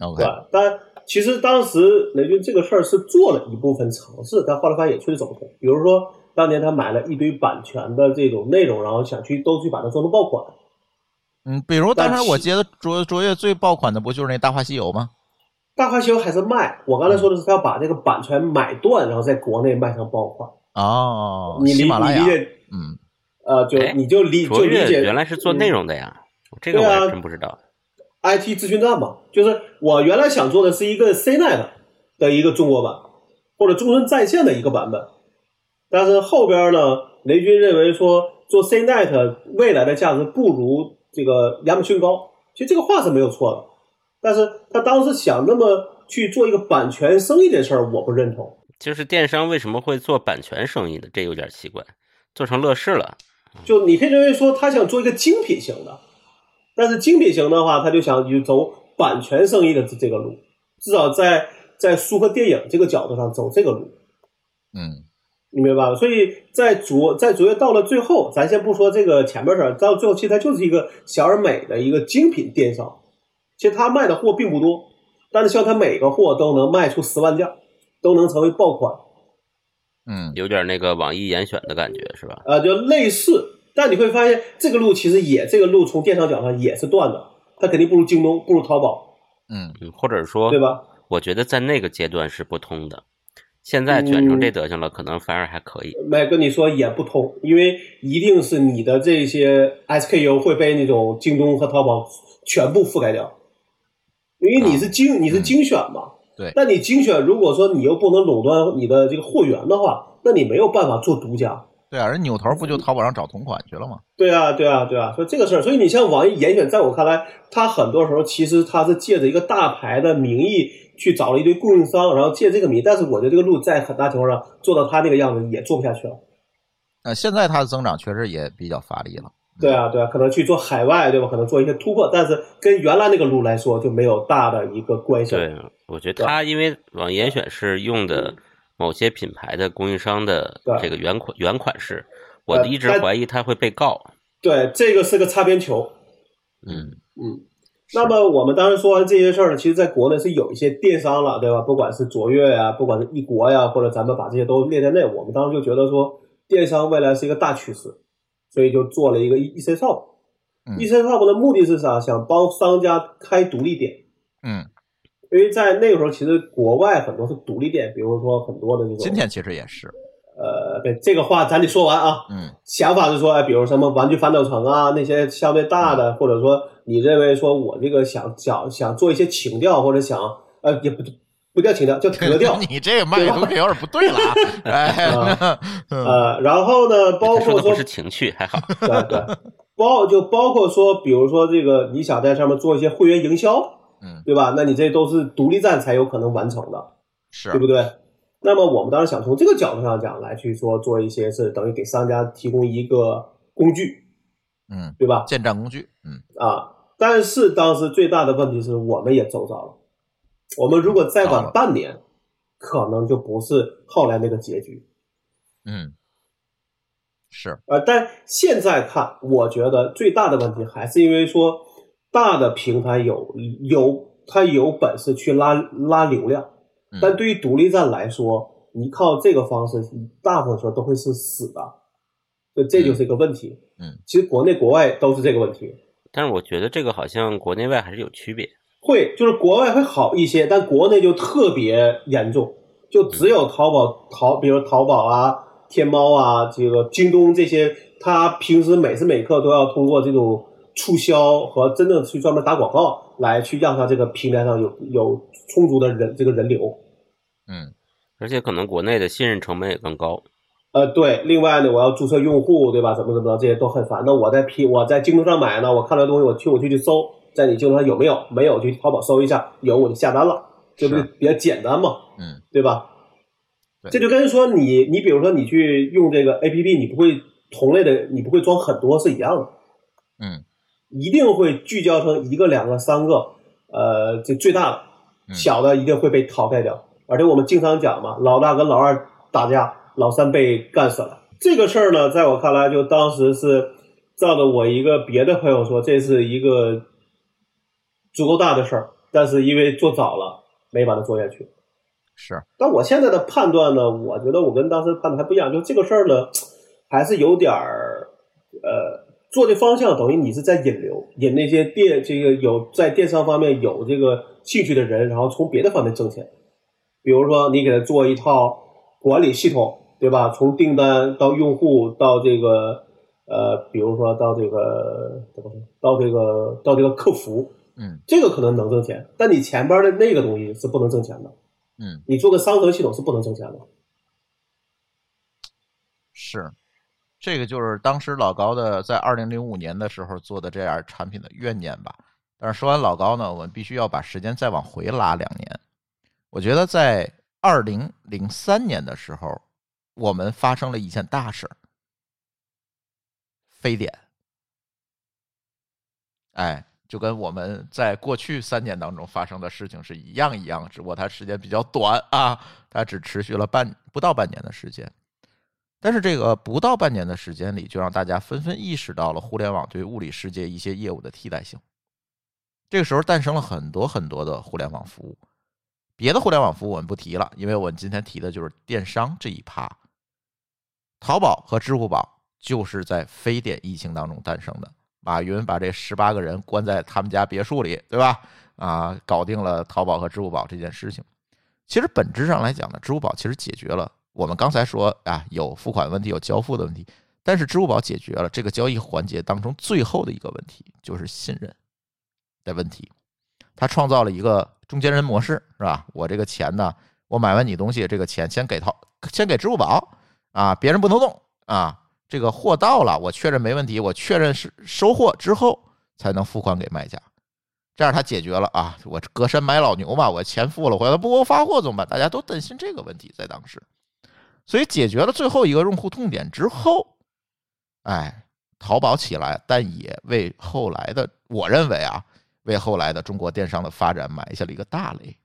，，OK，对吧？但其实当时雷军这个事儿是做了一部分尝试，但后来发现也确实走不通。比如说当年他买了一堆版权的这种内容，然后想去都去把它做成爆款，嗯，比如当时我记得卓卓越最爆款的不就是那《大话西游》吗？大话西游还是卖。我刚才说的是他要把这个版权买断，然后在国内卖成爆款。哦，你理喜马拉雅你理，解，嗯，呃，就哎你就理就理解原来是做内容的呀，这个我还真不知道。IT 咨询站嘛，就是我原来想做的是一个 CNET 的一个中国版，或者终身在线的一个版本，但是后边呢，雷军认为说做 CNET 未来的价值不如这个亚马逊高，其实这个话是没有错的，但是他当时想那么去做一个版权生意这事儿，我不认同。就是电商为什么会做版权生意的，这有点奇怪，做成乐视了。就你可以认为说他想做一个精品型的，但是精品型的话，他就想去走版权生意的这这个路，至少在在书和电影这个角度上走这个路，嗯，你明白吧？所以在卓在卓越到了最后，咱先不说这个前面事儿，到最后其实它就是一个小而美的一个精品电商，其实他卖的货并不多，但是像他每个货都能卖出十万件，都能成为爆款。嗯，有点那个网易严选的感觉是吧？呃，就类似，但你会发现这个路其实也这个路从电商角上也是断的，它肯定不如京东，不如淘宝，嗯，嗯，或者说，对吧？我觉得在那个阶段是不通的，现在卷成这德行了，可能反而还可以。没跟你说也不通，因为一定是你的这些 SKU 会被那种京东和淘宝全部覆盖掉，因为你是精、你是精选嘛。对但你精选，如果说你又不能垄断你的这个货源的话，那你没有办法做独家。对啊，人扭头不就淘宝上找同款去了吗？对啊，对啊，对啊，所以这个事儿，所以你像网易严选，在我看来，它很多时候其实它是借着一个大牌的名义去找了一堆供应商，然后借这个名，但是我觉得这个路在很大情况上做到他那个样子也做不下去了。那现在它的增长确实也比较乏力了。对啊，对啊，可能去做海外，对吧？可能做一些突破，但是跟原来那个路来说就没有大的一个关系了。对，我觉得它因为网易严选是用的某些品牌的供应商的对这个原款原款式，我呃一直怀疑它会被告。对，这个是个擦边球。嗯嗯，那么我们当时说完这些事儿呢，其实在国内是有一些电商了，对吧？不管是卓越呀，不管是易国呀，或者咱们把这些都列在内，我们当时就觉得说，电商未来是一个大趋势，所以就做了一个 E C Shop。嗯 E C Shop 的目的是啥？想帮商家开独立店。嗯，因为在那个时候，其实国外很多是独立店，比如说很多的这种。今天其实也是。呃，对这个话咱得说完啊。嗯想法是说，哎，比如什么玩具反斗城啊，那些相对大的，或者说你认为说我这个想想想做一些情调，或者想呃也不不叫情调，叫 <laughs> 格调你这个卖的东西有点不对了啊！<laughs> <laughs> 呃，然后呢，包括说说不是情趣，还好。对对，包就包括说，比如说这个你想在上面做一些会员营销，嗯，对吧？那你这都是独立站才有可能完成的，是对不对？那么我们当时想从这个角度上讲来去说做一些是等于给商家提供一个工具，嗯，对吧？建站工具，嗯啊，但是当时最大的问题是我们也走早了，我们如果再晚半年，可能就不是后来那个结局。嗯，是呃，但现在看，我觉得最大的问题还是因为说，大的平台有有它有本事去拉拉流量，嗯但对于独立站来说，你靠这个方式，大部分时候都会是死的，所以这就是一个问题。嗯，其实国内国外都是这个问题。但是我觉得这个好像国内外还是有区别。会，就是国外会好一些，但国内就特别严重，就只有淘宝淘，比如淘宝啊、天猫啊、这个京东这些，它平时每时每刻都要通过这种促销和真正去专门打广告来去让它这个平台上有有充足的人这个人流。嗯而且可能国内的信任成本也更高。呃，对，另外呢，我要注册用户，对吧？怎么怎么着，这些都很烦。那我在 P 我在京东上买呢，我看到东西，我去我就去搜，在你京东上有没有？没有，就去淘宝搜一下，有我就下单了，这不是比较简单嘛？嗯对吧？对这就跟说你你比如说你去用这个 A P P，你不会同类的，你不会装很多是一样的，嗯一定会聚焦成一个、两个、三个，呃，这最大的，嗯小的一定会被淘汰掉。而且我们经常讲嘛，老大跟老二打架，老三被干死了。这个事儿呢，在我看来，就当时是照着我一个别的朋友说，这是一个足够大的事儿，但是因为做早了，没把它做下去。是但我现在的判断呢，我觉得我跟当时判断还不一样，就这个事儿呢，还是有点儿，呃，做的方向等于你是在引流，引那些电这个有在电商方面有这个兴趣的人，然后从别的方面挣钱，比如说你给他做一套管理系统，对吧？从订单到用户到这个呃，比如说到这个怎么说，到这个到这个客服，嗯这个可能能挣钱，但你前边的那个东西是不能挣钱的。嗯，你做个商城系统是不能挣钱的。是，这个就是当时老高的在二零零五年的时候做的这样产品的怨念吧。但是说完老高呢，我们必须要把时间再往回拉两年。我觉得在二零零三年的时候，我们发生了一件大事儿，非典。哎，就跟我们在过去三年当中发生的事情是一样一样，只不过它时间比较短啊，它只持续了半不到半年的时间。但是这个不到半年的时间里，就让大家纷纷意识到了互联网对物理世界一些业务的替代性。这个时候诞生了很多很多的互联网服务，别的互联网服务我们不提了，因为我们今天提的就是电商这一趴。淘宝和支付宝就是在非典疫情当中诞生的。马云把这十八个人关在他们家别墅里，对吧？啊，搞定了淘宝和支付宝这件事情。其实本质上来讲呢，支付宝其实解决了我们刚才说啊有付款问题、有交付的问题，但是支付宝解决了这个交易环节当中最后的一个问题，就是信任的问题。他创造了一个中间人模式，是吧？我这个钱呢，我买完你东西，这个钱先给套，先给支付宝啊，别人不能动啊。这个货到了，我确认没问题，我确认是收货之后才能付款给卖家，这样他解决了啊，我隔山买老牛嘛，我钱付了，回来不给我发货怎么办？大家都担心这个问题，在当时，所以解决了最后一个用户痛点之后，哎，淘宝起来，但也为后来的，我认为啊，为后来的中国电商的发展埋下了一个大雷。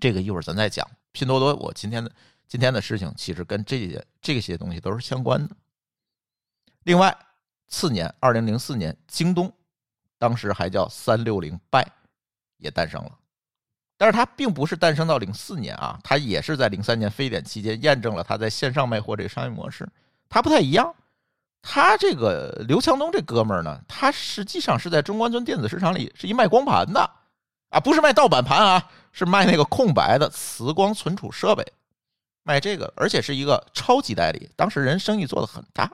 这个一会儿咱再讲。拼多多，我今天的今天的事情其实跟这些这些东西都是相关的。另外，次年二零零四年，京东当时还叫三六零 buy 也诞生了，但是它并不是诞生到零四年啊，它也是在零三年非典期间验证了它在线上卖货这个商业模式，它不太一样。他这个刘强东这哥们儿呢，他实际上是在中关村电子市场里是一卖光盘的啊，不是卖盗版盘啊，是卖那个空白的磁光存储设备，卖这个，而且是一个超级代理，当时人生意做的很大。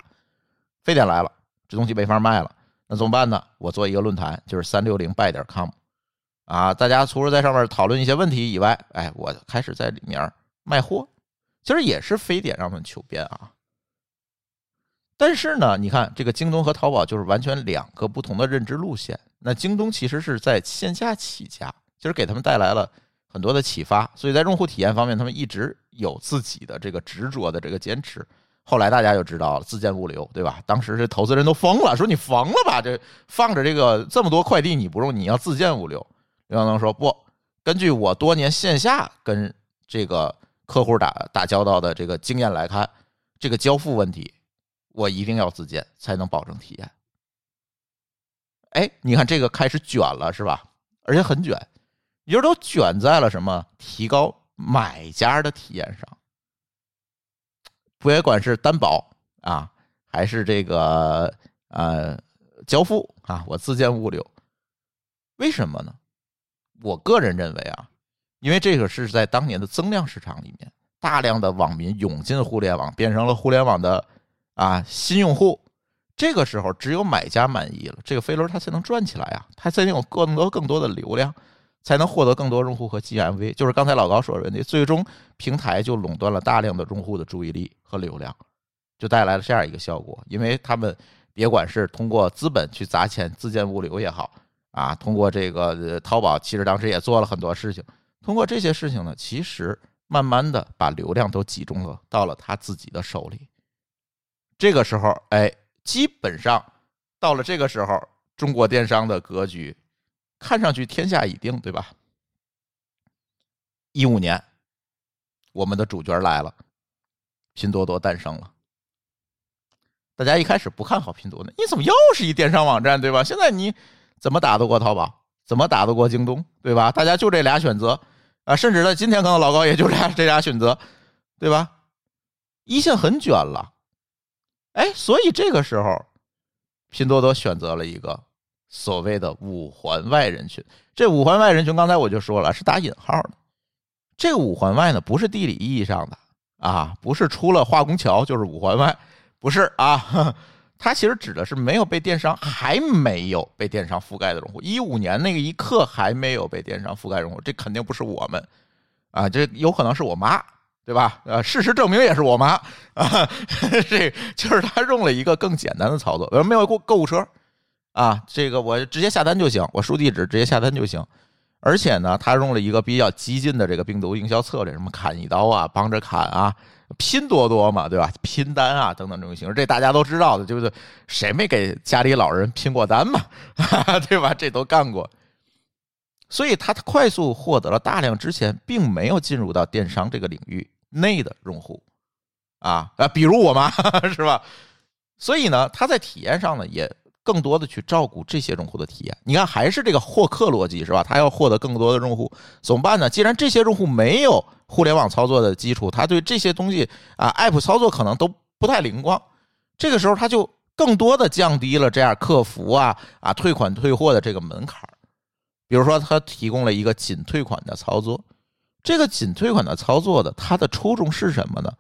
非典来了，这东西没法卖了，那怎么办呢？我做一个论坛，就是三六零 buy 点 com，啊，大家除了在上面讨论一些问题以外，哎，我开始在里面卖货，其实也是非典让他们求变啊。但是呢，你看这个京东和淘宝就是完全两个不同的认知路线。那京东其实是在线下起家，其实给他们带来了很多的启发，所以在用户体验方面，他们一直有自己的这个执着的这个坚持。后来大家就知道了自建物流，对吧？当时这投资人都疯了，说你疯了吧？这放着这个这么多快递你不用，你要自建物流。刘强东说不，根据我多年线下跟这个客户打打交道的这个经验来看，这个交付问题，我一定要自建才能保证体验。哎，你看这个开始卷了是吧？而且很卷，也就是都卷在了什么提高买家的体验上。别管是担保啊，还是这个呃交付啊，我自建物流，为什么呢？我个人认为啊，因为这个是在当年的增量市场里面，大量的网民涌进互联网，变成了互联网的啊新用户。这个时候，只有买家满意了，这个飞轮它才能转起来啊，它才能有更多更多的流量，才能获得更多用户和 GMV。就是刚才老高说的问题，最终平台就垄断了大量的用户的注意力和流量，就带来了这样一个效果。因为他们别管是通过资本去砸钱自建物流也好，啊，通过这个淘宝，其实当时也做了很多事情。通过这些事情呢，其实慢慢的把流量都集中了到了他自己的手里。这个时候，哎。基本上到了这个时候，中国电商的格局看上去天下已定，对吧？一五年，我们的主角来了，拼多多诞生了。大家一开始不看好拼多多，你怎么又是一电商网站，对吧？现在你怎么打得过淘宝？怎么打得过京东，对吧？大家就这俩选择啊，甚至呢，今天可能老高也就俩这俩选择，对吧？一线很卷了。哎，所以这个时候，拼多多选择了一个所谓的五环外人群。这五环外人群，刚才我就说了，是打引号的。这五环外呢，不是地理意义上的，啊，不是出了化工桥就是五环外，不是啊，它其实指的是没有被电商还没有被电商覆盖的用户，一五年那个一刻还没有被电商覆盖用户，这肯定不是我们啊，这有可能是我妈。对吧？呃，事实证明也是我妈啊，<laughs> 这就是他用了一个更简单的操作，没有购购物车啊，这个我直接下单就行，我输地址直接下单就行。而且呢，他用了一个比较激进的这个病毒营销策略，什么砍一刀啊，帮着砍啊，拼多多嘛，对吧？拼单啊等等这种形式，这大家都知道的，对不对？谁没给家里老人拼过单嘛？<laughs> 对吧？这都干过。所以他快速获得了大量之前并没有进入到电商这个领域。内的用户，啊啊，比如我妈 <laughs> 是吧？所以呢，他在体验上呢，也更多的去照顾这些用户的体验。你看，还是这个获客逻辑是吧？他要获得更多的用户，怎么办呢？既然这些用户没有互联网操作的基础，他对这些东西啊，app 操作可能都不太灵光。这个时候，他就更多的降低了这样客服啊啊退款退货的这个门槛儿比如说，他提供了一个仅退款的操作。这个仅退款的操作的，它的初衷是什么呢？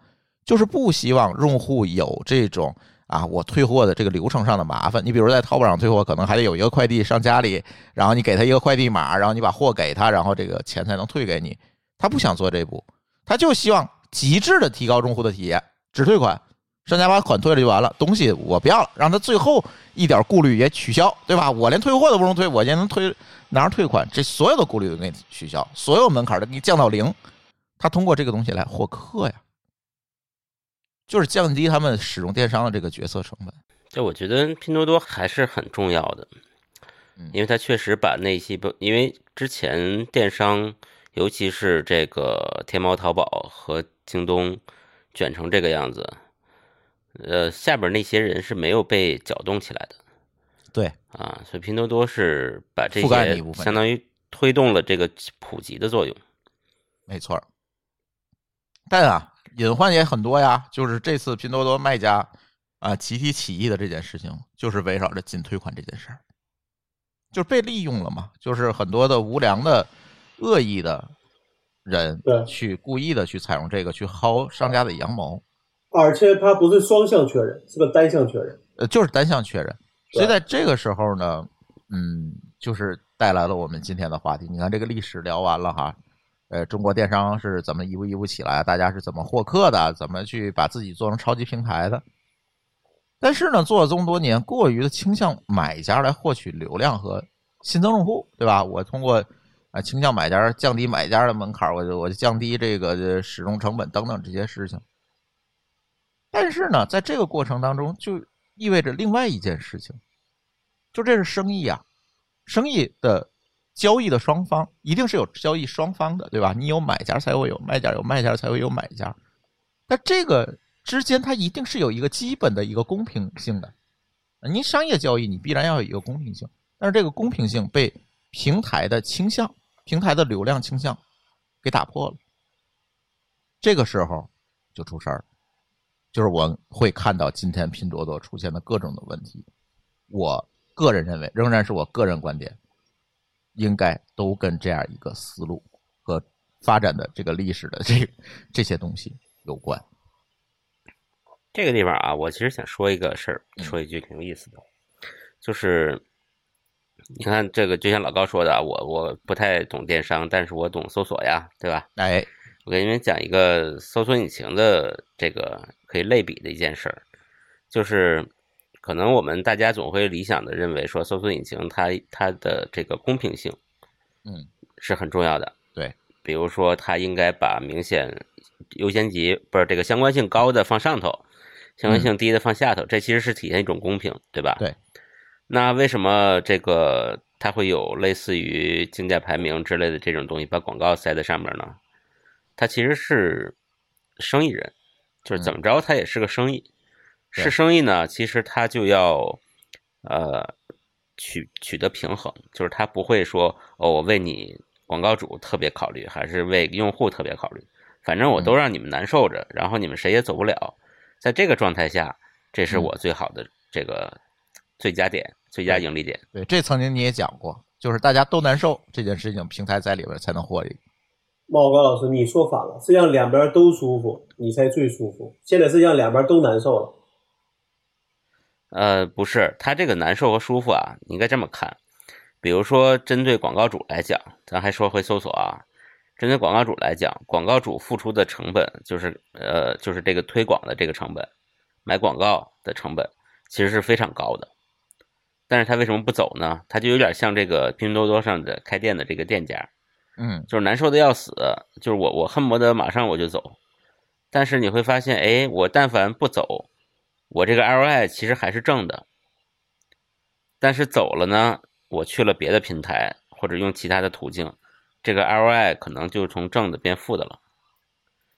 就是不希望用户有这种啊，我退货的这个流程上的麻烦。你比如在淘宝上退货，可能还得有一个快递上家里，然后你给他一个快递码，然后你把货给他，然后这个钱才能退给你。他不想做这步，他就希望极致的提高用户的体验，只退款，商家把款退了就完了，东西我不要了，让他最后一点顾虑也取消，对吧？我连退货都不用退，我先能退。拿着退款，这所有的顾虑都给你取消，所有门槛都给你降到零。他通过这个东西来获客呀，就是降低他们使用电商的这个决策成本。这我觉得拼多多还是很重要的，因为它确实把那些不，因为之前电商，尤其是这个天猫、淘宝和京东卷成这个样子，呃，下边那些人是没有被搅动起来的。对啊，所以拼多多是把这些相当于推动了这个普及的作用，没错。但啊，隐患也很多呀。就是这次拼多多卖家啊集体起义的这件事情，就是围绕着仅退款这件事儿，就是被利用了嘛。就是很多的无良的、恶意的人去故意的去采用这个去薅商家的羊毛，而且它不是双向确认，是个单向确认，呃，就是单向确认。所以在这个时候呢，嗯，就是带来了我们今天的话题。你看这个历史聊完了哈，呃，中国电商是怎么一步一步起来，大家是怎么获客的，怎么去把自己做成超级平台的。但是呢，做了这么多年，过于的倾向买家来获取流量和新增用户，对吧？我通过啊倾向买家降低买家的门槛，我就我就降低这个使用成本等等这些事情。但是呢，在这个过程当中，就意味着另外一件事情。就这是生意啊，生意的交易的双方一定是有交易双方的，对吧？你有买家才会有卖家，有卖家才会有买家。那这个之间它一定是有一个基本的一个公平性的。您商业交易你必然要有一个公平性，但是这个公平性被平台的倾向、平台的流量倾向给打破了。这个时候就出事儿，就是我会看到今天拼多多出现的各种的问题，我。个人认为，仍然是我个人观点，应该都跟这样一个思路和发展的这个历史的这这些东西有关。这个地方啊，我其实想说一个事儿，说一句挺有意思的，就是你看这个，就像老高说的，我我不太懂电商，但是我懂搜索呀，对吧？哎，我给你们讲一个搜索引擎的这个可以类比的一件事儿，就是。可能我们大家总会理想的认为说，搜索引擎它它的这个公平性，嗯，是很重要的。对，比如说它应该把明显优先级不是这个相关性高的放上头，相关性低的放下头，这其实是体现一种公平，对吧？对。那为什么这个它会有类似于竞价排名之类的这种东西，把广告塞在上面呢？它其实是生意人，就是怎么着，他也是个生意。是生意呢，其实他就要，呃，取取得平衡，就是他不会说哦，我为你广告主特别考虑，还是为用户特别考虑，反正我都让你们难受着，然后你们谁也走不了。在这个状态下，这是我最好的这个最佳点、最佳盈利点。对，这曾经你也讲过，就是大家都难受这件事情，平台在里边才能获利。茂高老师，你说反了，是让两边都舒服，你才最舒服。现在是让两边都难受了。呃，不是，他这个难受和舒服啊，你应该这么看。比如说，针对广告主来讲，咱还说回搜索啊，针对广告主来讲，广告主付出的成本就是呃，就是这个推广的这个成本，买广告的成本其实是非常高的。但是他为什么不走呢？他就有点像这个拼多多上的开店的这个店家，嗯就是难受的要死，就是我我恨不得马上我就走，但是你会发现，哎，我但凡不走，我这个 ROI 其实还是正的，但是走了呢，我去了别的平台或者用其他的途径，这个 ROI 可能就从正的变负的了。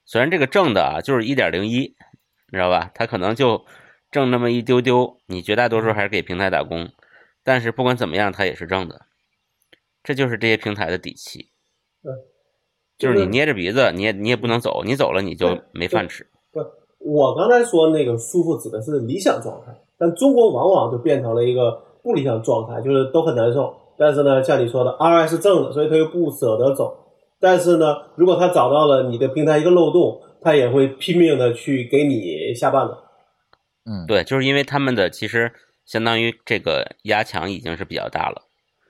虽然这个正的啊就是一点零一，你知道吧？它可能就挣那么一丢丢，你绝大多数还是给平台打工，但是不管怎么样，它也是挣的。这就是这些平台的底气。就是你捏着鼻子，你也你也不能走，你走了你就没饭吃。不，我刚才说那个舒服指的是理想状态，但中国往往就变成了一个不理想状态，就是都很难受。但是呢，像你说的是正的，所以他又不舍得走。但是呢，如果他找到了你的平台一个漏洞，他也会拼命的去给你下绊子。嗯，对，就是因为他们的其实相当于这个压强已经是比较大了。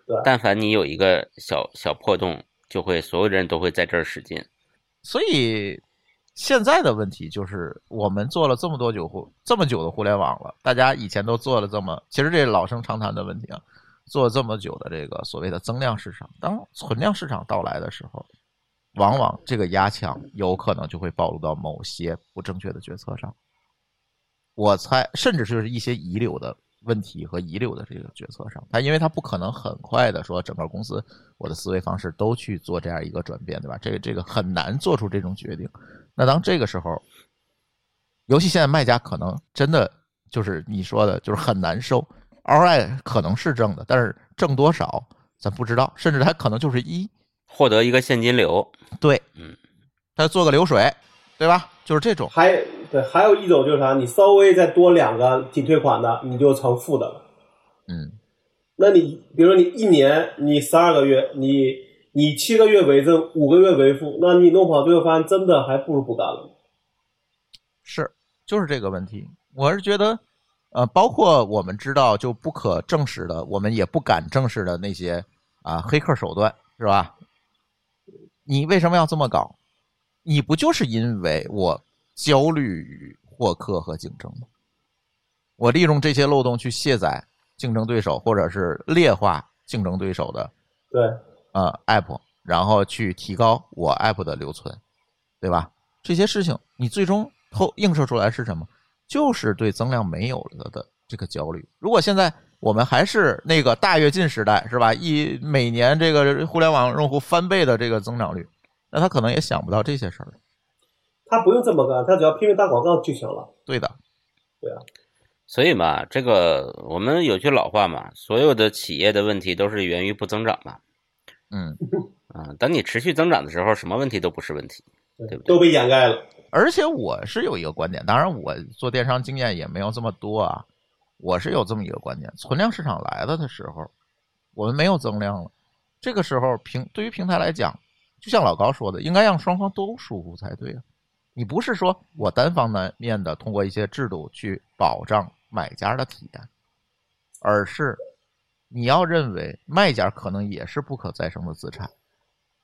对但凡你有一个小小破洞，就会所有人都会在这儿使劲。所以现在的问题就是，我们做了这么多久互这么久的互联网了，大家以前都做了这么，其实这老生常谈的问题啊，做了这么久的这个所谓的增量市场，当存量市场到来的时候，往往这个压强有可能就会暴露到某些不正确的决策上。我猜，甚至是一些遗留的问题和遗留的这个决策上，他因为他不可能很快的说整个公司我的思维方式都去做这样一个转变，对吧？这个这个很难做出这种决定。那当这个时候，尤其现在卖家可能真的就是你说的，就是很难受，ROI 可能是正的，但是挣多少咱不知道，甚至它可能就是一，获得一个现金流，对，嗯，他做个流水，对吧？就是这种，还对，还有一种就是啥，你稍微再多两个仅退款的，你就成负的了。嗯，那你比如说你一年你十二个月，你你七个月为正，五个月为负，那你弄不好最后发现真的还不如不干了。是，就是这个问题。我是觉得，呃，包括我们知道就不可证实的，我们也不敢证实的那些啊黑客手段，是吧？你为什么要这么搞？你不就是因为我焦虑于获客和竞争吗？我利用这些漏洞去卸载竞争对手，或者是劣化竞争对手的对，呃 app，然后去提高我 app 的留存，对吧？这些事情你最终后映射出来是什么？就是对增量没有了的这个焦虑。如果现在我们还是那个大跃进时代，是吧？一每年这个互联网用户翻倍的这个增长率，那他可能也想不到这些事儿。他不用这么干，他只要拼命打广告就行了。对的，对啊所以嘛，这个我们有句老话嘛，所有的企业的问题都是源于不增长嘛。嗯。<laughs> 啊，等你持续增长的时候，什么问题都不是问题，对不对？都被掩盖了。而且我是有一个观点，当然我做电商经验也没有这么多啊，我是有这么一个观点：存量市场来了的时候，我们没有增量了，这个时候平对于平台来讲，就像老高说的，应该让双方都舒服才对啊。你不是说我单方面的通过一些制度去保障买家的体验，而是你要认为卖家可能也是不可再生的资产，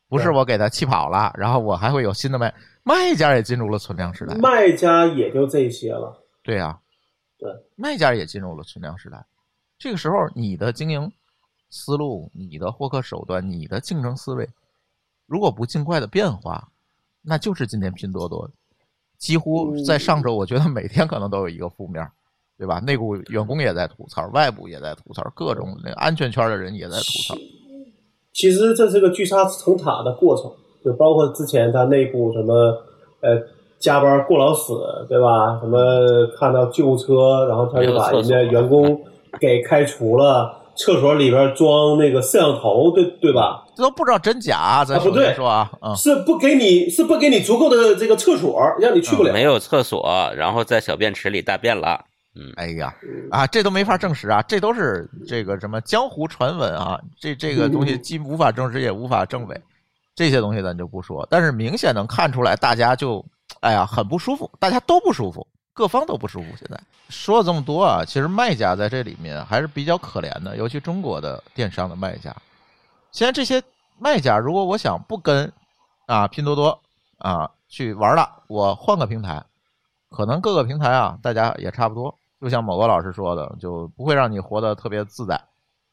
不是我给他气跑了，然后我还会有新的卖，卖家也进入了存量时代。卖家也就这些了。对呀、对，卖家也进入了存量时代。这个时候，你的经营思路、你的获客手段、你的竞争思维，如果不尽快的变化，那就是今天拼多多几乎在上周，我觉得每天可能都有一个负面，对吧？内部员工也在吐槽，外部也在吐槽，各种那个安全圈的人也在吐槽。其实这是个聚沙成塔的过程，就包括之前他内部什么呃加班过劳死，对吧？什么看到救护车，然后他就把人家员工给开除了，厕所里边装那个摄像头，对对吧？这都不知道真假，咱啊不对首先说啊，嗯，是不给你是不给你足够的这个厕所，让你去不了。没有厕所，然后在小便池里大便了。嗯，哎呀，啊，这都没法证实啊，这都是这个什么江湖传闻啊，这这个东西既无法证实也无法证伪，这些东西咱就不说，但是明显能看出来，大家就哎呀很不舒服，大家都不舒服，各方都不舒服。现在说了这么多啊，其实卖家在这里面还是比较可怜的，尤其中国的电商的卖家。现在这些卖家，如果我想不跟啊拼多多啊去玩了，我换个平台，可能各个平台啊大家也差不多。就像某个老师说的，就不会让你活得特别自在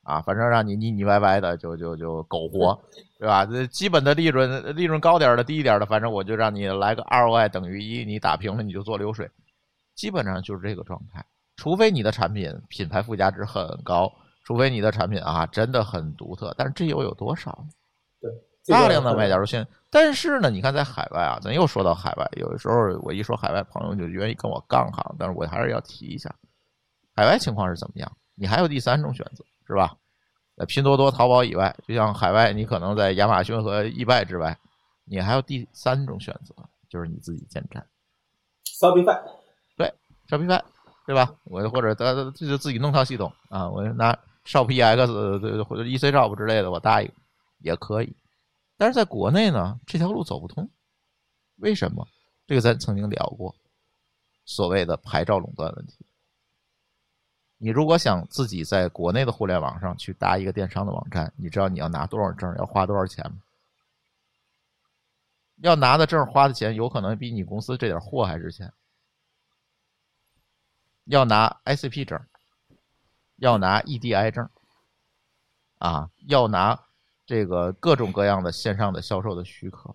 啊，反正让你腻腻歪歪的，就就就苟活，对吧？这基本的利润，利润高点的、低一点的，反正我就让你来个 ROI 等于一，你打平了你就做流水，基本上就是这个状态。除非你的产品品牌附加值很高，除非你的产品啊真的很独特，但是这又有多少呢？对，大量的卖家出现，但是呢，你看在海外啊，咱又说到海外，有的时候我一说海外，朋友就愿意跟我杠上，但是我还是要提一下，海外情况是怎么样？你还有第三种选择，是吧？在拼多多、淘宝以外，就像海外，你可能在亚马逊和易拜之外，你还有第三种选择，就是你自己建站 Shopify，，Shopify，对吧？我或者他这就自己弄套系统啊，我拿 ShopEx 或者 EC Shop 之类的，我搭一个也可以。但是在国内呢，这条路走不通，为什么？这个咱曾经聊过，所谓的牌照垄断问题。你如果想自己在国内的互联网上去搭一个电商的网站，你知道你要拿多少证，要花多少钱吗？要拿的证花的钱，有可能比你公司这点货还值钱。要拿 ICP 证，要拿 EDI 证，啊，要拿这个各种各样的线上的销售的许可。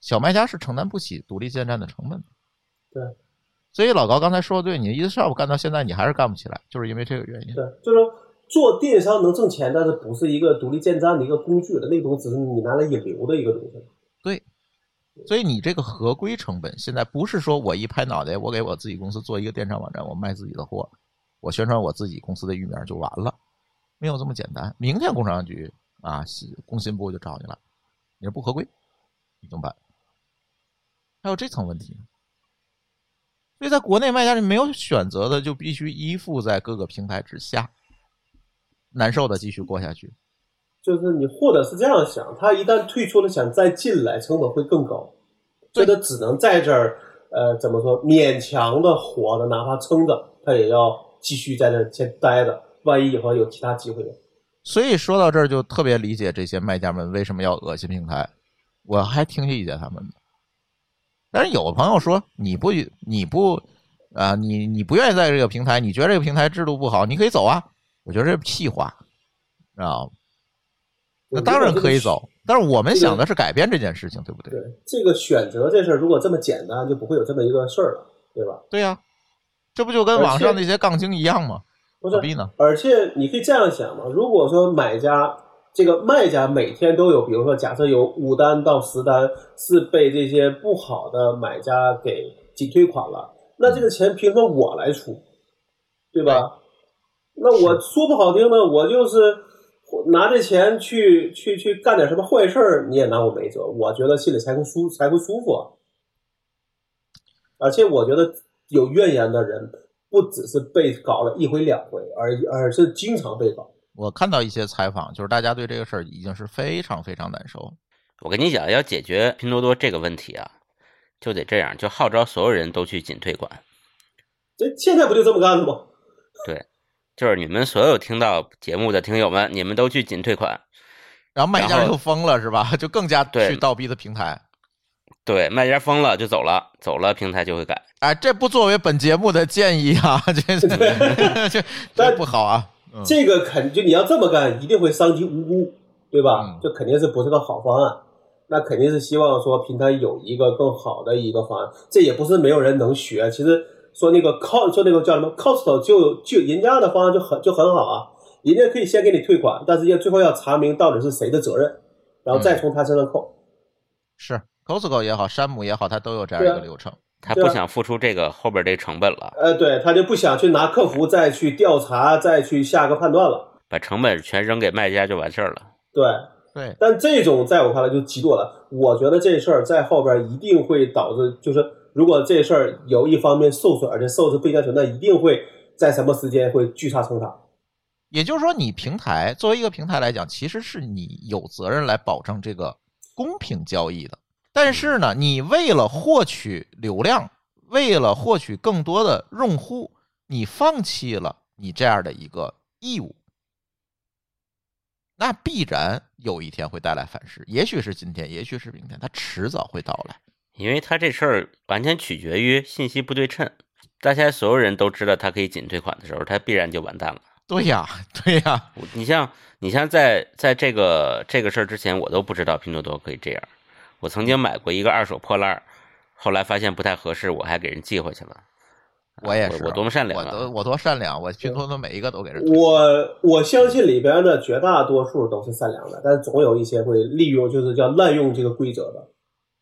小卖家是承担不起独立建站的成本的。对，所以老高刚才说的对，你 e shop 干到现在你还是干不起来，就是因为这个原因。对，就是说做电商能挣钱，但是不是一个独立建站的一个工具的，那个东西只是你拿来引流的一个东西。所以你这个合规成本现在不是说我一拍脑袋，我给我自己公司做一个电商网站，我卖自己的货，我宣传我自己公司的域名就完了，没有这么简单。明天工商局啊，工信部就找你了，你这不合规，你怎么办？还有这层问题。所以在国内卖家是没有选择的，就必须依附在各个平台之下，难受的继续过下去。就是你或者是这样想，他一旦退出了，想再进来，成本会更高，所以他只能在这儿，呃，怎么说，勉强的活着，哪怕撑着，他也要继续在这儿先待着，万一以后有其他机会呢？所以说到这儿，就特别理解这些卖家们为什么要恶心平台，我还挺理解他们的。但是有的朋友说你不你不啊、你你不愿意在这个平台，你觉得这个平台制度不好，你可以走啊。我觉得这是屁话，知道吗？那当然可以走，但是我们想的是改变这件事情，对不对？对这个选择这事儿，如果这么简单，就不会有这么一个事儿了，对吧？对呀、这不就跟网上那些杠精一样吗？不是何，必呢？而且你可以这样想嘛，如果说买家这个卖家每天都有，比如说假设有五单到十单是被这些不好的买家给挤退款了，那这个钱凭什么我来出，对吧？那我说不好听的，我就是拿这钱去去去干点什么坏事儿，你也拿我没辙，我觉得心里才会舒才会舒服啊。而且我觉得有怨言的人，不只是被搞了一回两回，而而是经常被搞。我看到一些采访，就是大家对这个事儿已经是非常非常难受。我跟你讲，要解决拼多多这个问题啊，就得这样，就号召所有人都去仅退款。这现在不就这么干的吗？对，就是你们所有听到节目的听友们，你们都去仅退款。然后卖家就疯了，是吧？<laughs> 就更加去倒逼的平台。对，卖家疯了就走了，走了平台就会改。哎，这不作为本节目的建议啊，<laughs> 这 <laughs> 这这这不好啊。嗯这个肯就你要这么干，一定会伤及无辜，对吧嗯？这肯定是不是个好方案。那肯定是希望说平台有一个更好的一个方案，这也不是没有人能学。其实说那个 cost 说那个叫什么 Costco 就就人家的方案就很就很好啊，人家可以先给你退款，但是要最后要查明到底是谁的责任，然后再从他身上扣。是 Costco 也好，山姆也好，它都有这样一个流程。他不想付出这个后边这成本了，呃，对他就不想去拿客服再去调查，再去下个判断了。把成本全扔给卖家就完事儿了。对，对，但这种在我看来就极多了。我觉得这事儿在后边一定会导致，就是如果这事儿有一方面受损，而且受是不应该损，那一定会在什么时间会聚沙成塔。也就是说，你平台作为一个平台来讲，其实是你有责任来保证这个公平交易的。但是呢，你为了获取流量，为了获取更多的用户，你放弃了你这样的一个义务，那必然有一天会带来反噬。也许是今天，也许是明天，它迟早会到来。因为他这事儿完全取决于信息不对称，大家所有人都知道他可以仅退款的时候，他必然就完蛋了。对呀，对呀，你像你像在在这个这个事儿之前，我都不知道拼多多可以这样。我曾经买过一个二手破烂儿，后来发现不太合适，我还给人寄回去了。我也是，我多么善良我我多善良，我拼多多每一个都给人。我我相信里边的绝大多数都是善良的，但是总有一些会利用，就是叫滥用这个规则的，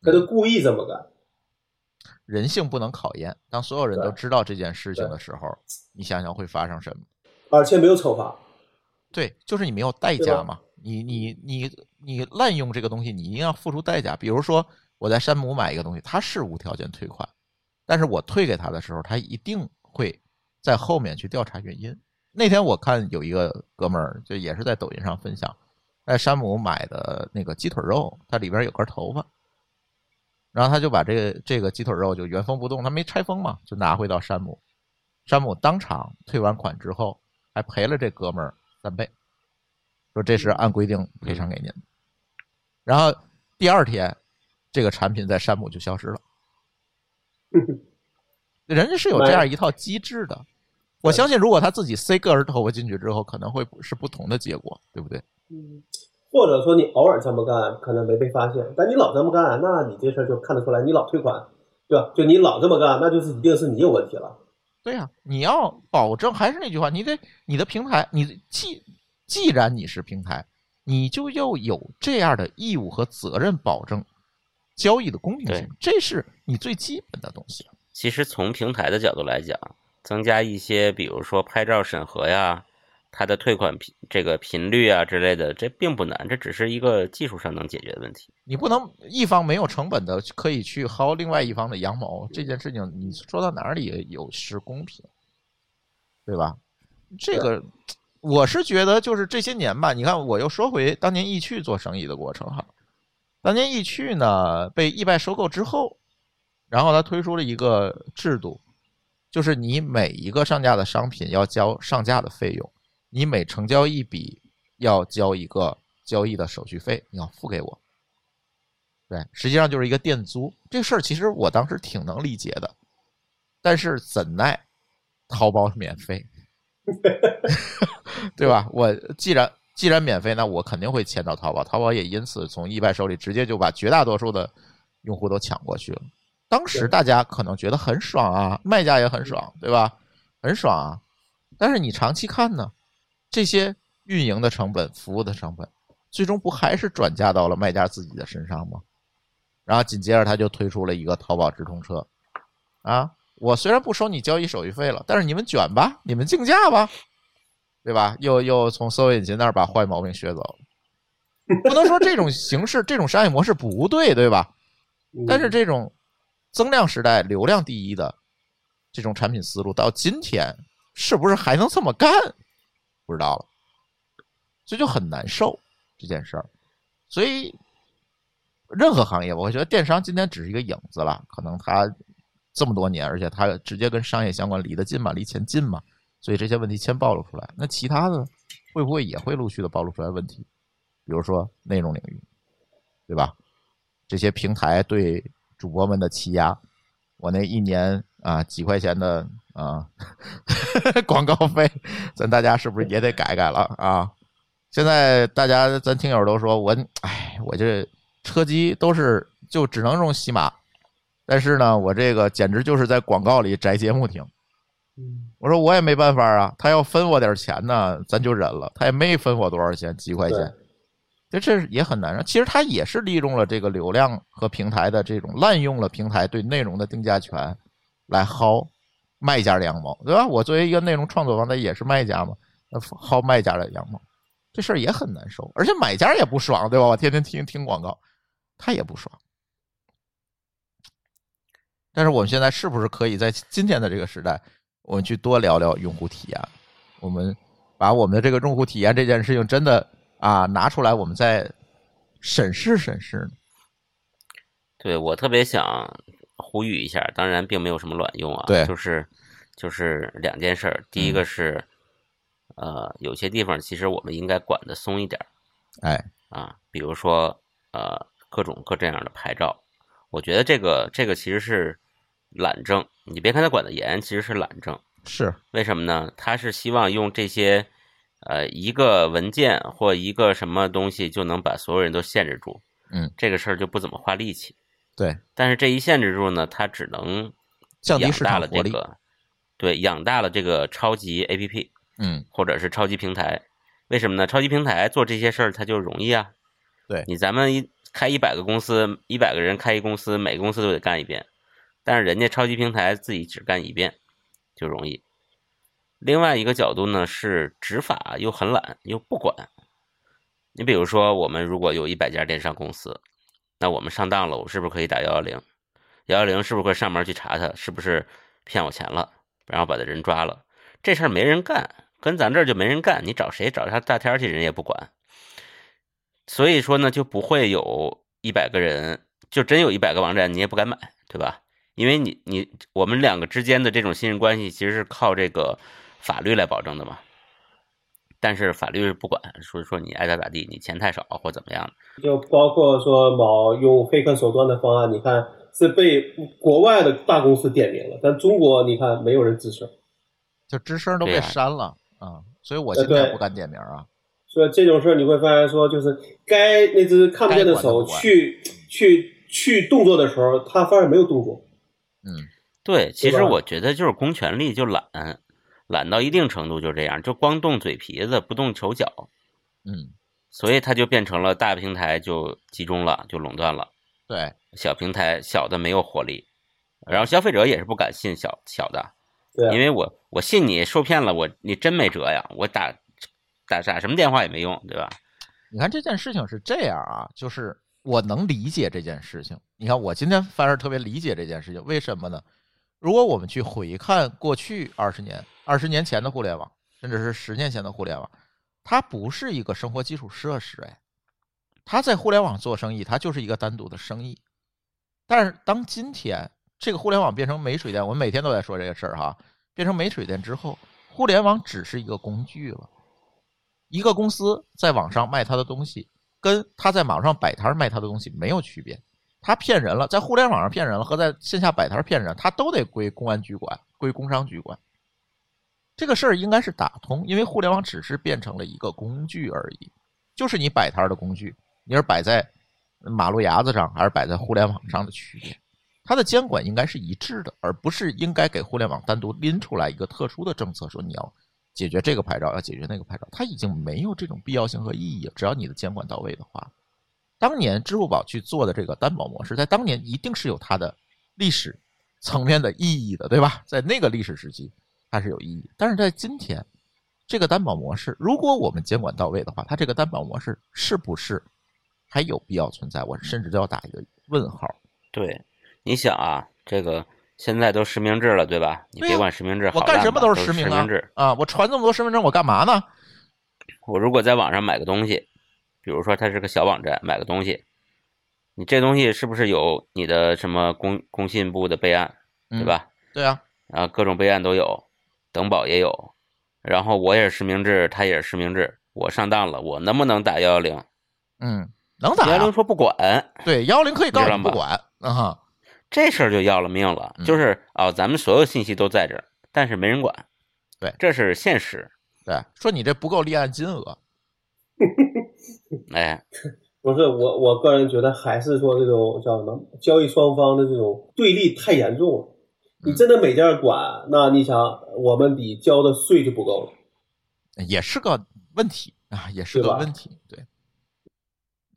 他就故意这么干。人性不能考验。当所有人都知道这件事情的时候，你想想会发生什么？而且没有惩罚。对，就是你没有代价嘛。你你你你滥用这个东西，你一定要付出代价。比如说我在山姆买一个东西，他是无条件退款，但是我退给他的时候，他一定会在后面去调查原因。那天我看有一个哥们儿，就也是在抖音上分享，在山姆买的那个鸡腿肉，它里边有根头发，然后他就把这个这个鸡腿肉就原封不动，他没拆封嘛，就拿回到山姆，山姆当场退完款之后，还赔了这哥们儿三倍，说这是按规定赔偿给您的。然后第二天，这个产品在山姆就消失了。<laughs> 人家是有这样一套机制的，我相信如果他自己塞个人头发进去之后，可能会是不同的结果，对不对？嗯，或者说你偶尔这么干，可能没被发现，但你老这么干，那你这事儿就看得出来，你老退款，对吧？就你老这么干，那就是一定是你有问题了。对呀、你要保证，还是那句话，你得你的平台，你既既然你是平台，你就要有这样的义务和责任，保证交易的公平性，这是你最基本的东西。其实从平台的角度来讲，增加一些，比如说拍照审核呀，它的退款频这个频率啊之类的，这并不难，这只是一个技术上能解决的问题。你不能一方没有成本的可以去薅另外一方的羊毛，这件事情你说到哪里有失公平，对吧？这个我是觉得就是这些年吧，你看我又说回当年易趣做生意的过程哈，当年易趣呢被易拜收购之后，然后他推出了一个制度，就是你每一个上架的商品要交上架的费用，你每成交一笔要交一个交易的手续费，你要付给我。对，实际上就是一个店租。这事儿其实我当时挺能理解的，但是怎奈淘宝免费，<laughs> 对吧？我既然既然免费，那我肯定会签到淘宝，淘宝也因此从易拜手里直接就把绝大多数的用户都抢过去了。当时大家可能觉得很爽啊，卖家也很爽，对吧？很爽啊。但是你长期看呢，这些运营的成本、服务的成本，最终不还是转嫁到了卖家自己的身上吗？然后紧接着他就推出了一个淘宝直通车，啊，我虽然不收你交易手续费了，但是你们卷吧，你们竞价吧，对吧？又又从搜索引擎那儿把坏毛病学走了。不能说这种形式、这种商业模式不对，对吧？但是这种增量时代、流量第一的这种产品思路，到今天是不是还能这么干？不知道了，所以就很难受这件事儿。所以任何行业，我觉得电商今天只是一个影子了，可能它这么多年，而且它直接跟商业相关，离得近嘛，离钱近嘛，所以这些问题先暴露出来。那其他的会不会也会陆续的暴露出来问题？比如说内容领域，对吧？这些平台对主播们的欺压，我那一年啊几块钱的啊 <laughs> 广告费，咱大家是不是也得改改了啊？现在大家咱听友都说我，哎，我这车机都是就只能用喜马，但是呢，我这个简直就是在广告里摘节目听。嗯我说我也没办法啊，他要分我点钱呢，咱就忍了。他也没分我多少钱，几块钱，这这也很难啊。其实他也是利用了这个流量和平台的这种滥用了平台对内容的定价权，来薅卖家的羊毛，对吧？我作为一个内容创作方，他也是卖家嘛，那薅卖家的羊毛，这事儿也很难受，而且买家也不爽，对吧？我天天听听广告，他也不爽。但是我们现在是不是可以在今天的这个时代，我们去多聊聊用户体验？我们把我们的这个用户体验这件事情真的啊拿出来，我们再审视审视？对我特别想呼吁一下，当然并没有什么卵用啊。对就是就是两件事儿，第一个是，呃，有些地方其实我们应该管的松一点儿哎，啊，比如说呃各种各这样的牌照，我觉得这个这个其实是懒政，你别看他管的严，其实是懒政。是，为什么呢？他是希望用这些，呃，一个文件或一个什么东西就能把所有人都限制住。嗯，这个事儿就不怎么花力气。对，但是这一限制住呢，它只能降低市养大场活力。了这个，对，养大了这个超级 APP 嗯，或者是超级平台。为什么呢？超级平台做这些事儿它就容易啊。对你咱们一开一百个公司，一百个人开一公司，每个公司都得干一遍，但是人家超级平台自己只干一遍，就容易。另外一个角度呢是执法又很懒又不管。你比如说，我们如果有一百家电商公司，那我们上当了，我是不是可以打幺幺零？幺幺零是不是会上门去查他是不是骗我钱了，然后把他人抓了？这事儿没人干，跟咱这儿就没人干，你找谁找他大天去，人也不管。所以说呢，就不会有一百个人，就真有一百个网站，你也不敢买，对吧？因为你你我们两个之间的这种信任关系，其实是靠这个法律来保证的嘛。但是法律是不管，说说你爱咋咋地，你钱太少或怎么样的。就包括说某用黑客手段的方案，你看是被国外的大公司点名了，但中国你看没有人吱声。就吱声都被删了啊，所以我现在不敢点名啊。所以这种事儿你会发现说，就是该那只看不见的手去去去动作的时候，他反而没有动作。嗯，对，其实我觉得就是公权力就懒，懒到一定程度就这样，就光动嘴皮子不动手脚，嗯，所以它就变成了大平台就集中了，就垄断了，对，小平台小的没有活力，然后消费者也是不敢信小小的，对啊，因为我我信你受骗了，我你真没辙呀，我打打打什么电话也没用，对吧？你看这件事情是这样啊，就是我能理解这件事情。你看我今天反而特别理解这件事情，为什么呢？如果我们去回看过去二十年、二十年前的互联网，甚至是十年前的互联网，它不是一个生活基础设施，哎，它在互联网做生意，它就是一个单独的生意。但是当今天这个互联网变成没水电，我们每天都在说这个事儿哈，变成没水电之后，互联网只是一个工具了。一个公司在网上卖它的东西，跟他在网上摆摊卖他的东西没有区别。他骗人了，在互联网上骗人了，和在线下摆摊骗人，他都得归公安局管，归工商局管。这个事儿应该是打通，因为互联网只是变成了一个工具而已，就是你摆摊的工具，你是摆在马路牙子上，还是摆在互联网上的区别。它的监管应该是一致的，而不是应该给互联网单独拎出来一个特殊的政策，说你要解决这个牌照，要解决那个牌照，它已经没有这种必要性和意义了。只要你的监管到位的话，当年支付宝去做的这个担保模式，在当年一定是有它的历史层面的意义的，对吧？在那个历史时期，它是有意义。但是在今天，这个担保模式，如果我们监管到位的话，它这个担保模式是不是还有必要存在？我甚至都要打一个问号。对，你想啊，这个现在都实名制了，对吧？你别管实名制好我干什么都是实名制。啊！我传这么多身份证，我干嘛呢？我如果在网上买个东西，比如说它是个小网站，买个东西，你这东西是不是有你的什么工工信部的备案，对嗯吧？对啊，啊，各种备案都有，等保也有，然后我也是实名制，他也是实名制，我上当了，我能不能打幺幺零？嗯，能打呀幺幺零说不管，对，幺幺零可以告诉不管，啊哈，这事儿就要了命了。嗯就是啊、咱们所有信息都在这儿，但是没人管。对这是现实。对，说你这不够立案金额，<laughs> 哎，<laughs> 不是我，我个人觉得还是说这种叫什么交易双方的这种对立太严重了。你真的每家管，那你想我们比交的税就不够了。也是个问题啊，也是个问题，对。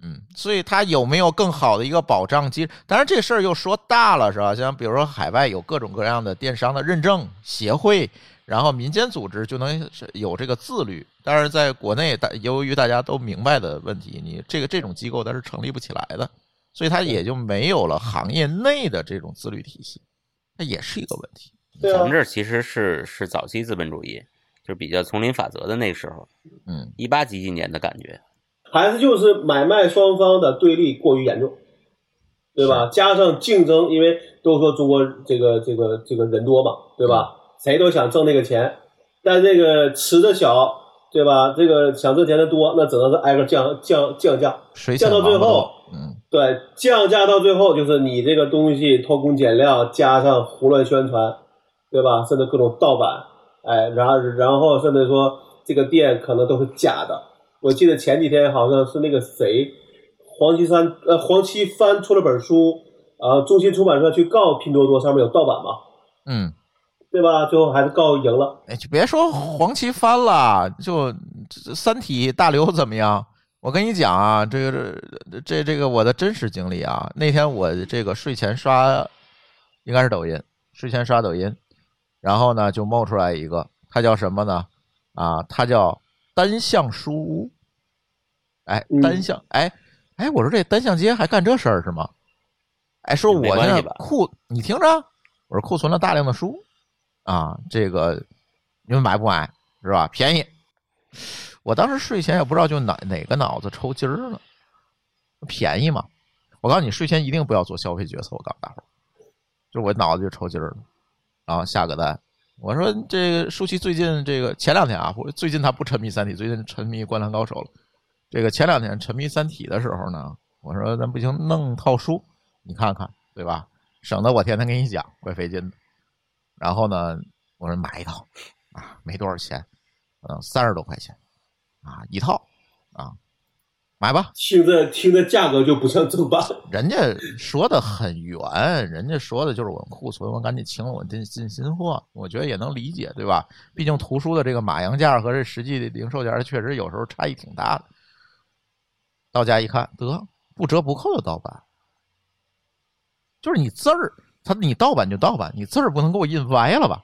嗯，所以它有没有更好的一个保障机制？当然，这事儿又说大了，是吧？像比如说海外有各种各样的电商的认证协会，然后民间组织就能有这个自律。但是在国内，大由于大家都明白的问题，你这个这种机构它是成立不起来的，所以它也就没有了行业内的这种自律体系，那也是一个问题。咱们，这儿其实是是早期资本主义，就是比较丛林法则的那个时候，嗯，一八几几年的感觉。还是就是买卖双方的对立过于严重，对吧？加上竞争，因为都说中国这个这个这个人多嘛，对吧？谁都想挣那个钱，但这个池子小，对吧？这个想挣钱的多，那只能是挨个降降降价，水降到最后嗯，对，降价到最后就是你这个东西偷工减料，加上胡乱宣传，对吧？甚至各种盗版，哎，然后然后甚至说这个店可能都是假的。我记得前几天好像是那个谁，黄绮珊呃黄绮帆出了本书，啊，中信出版社去告拼多多上面有盗版嘛，嗯，对吧？最后还是告赢了。哎，就别说黄旗翻了，就三体大刘怎么样？我跟你讲啊，这个这这这个我的真实经历啊，那天我这个睡前刷，应该是抖音，睡前刷抖音，然后呢就冒出来一个，他叫什么呢？啊，他叫单向书屋。哎，嗯单向，哎哎，我说这单向街还干这事儿是吗？哎，说我现在库，你听着，我说库存了大量的书啊，这个你们买不买？是吧？便宜。我当时睡前也不知道就哪哪个脑子抽筋儿了，便宜嘛。我告诉你，睡前一定不要做消费决策。我告诉大伙儿，就我脑子就抽筋儿了，然后下个单。我说这个舒淇最近这个前两天啊，最近他不沉迷三体，最近沉迷灌篮高手了。这个前两天沉迷三体的时候呢，我说咱不行，弄套书，你看看，对吧？省得我天天给你讲，怪费劲的。然后呢，我说买一套啊，没多少钱，嗯，三十多块钱啊一套啊，买吧。听着听着价格就不像正版，人家说的很圆，人家说的就是我们库存，我赶紧清了，我进进新货，我觉得也能理解，对吧？毕竟图书的这个马洋价和这实际的零售价确实有时候差异挺大的。到家一看，得不折不扣的盗版，就是你字儿，他你盗版就盗版，你字儿不能给我印歪了吧？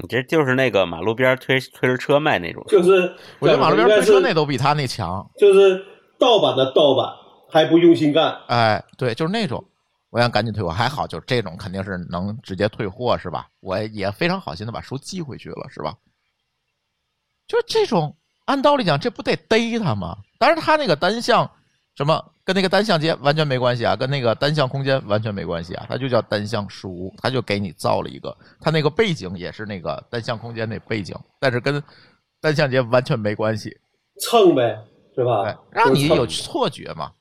你这就是那个马路边推推着车卖那种，就是我觉得马路边推车那都比他那强。就是盗版的盗版，还不用心干。哎，对，就是那种，我想赶紧退货，还好，就是这种肯定是能直接退货，是吧？我也非常好心的把书寄回去了，是吧？就这种，按道理讲，这不得逮他吗？但是，他那个单向什么跟那个单向街完全没关系啊，跟那个单向空间完全没关系啊，它就叫单向书屋，它就给你造了一个，它那个背景也是那个单向空间那背景，但是跟单向街完全没关系。蹭呗，是吧对？，让你有错觉嘛。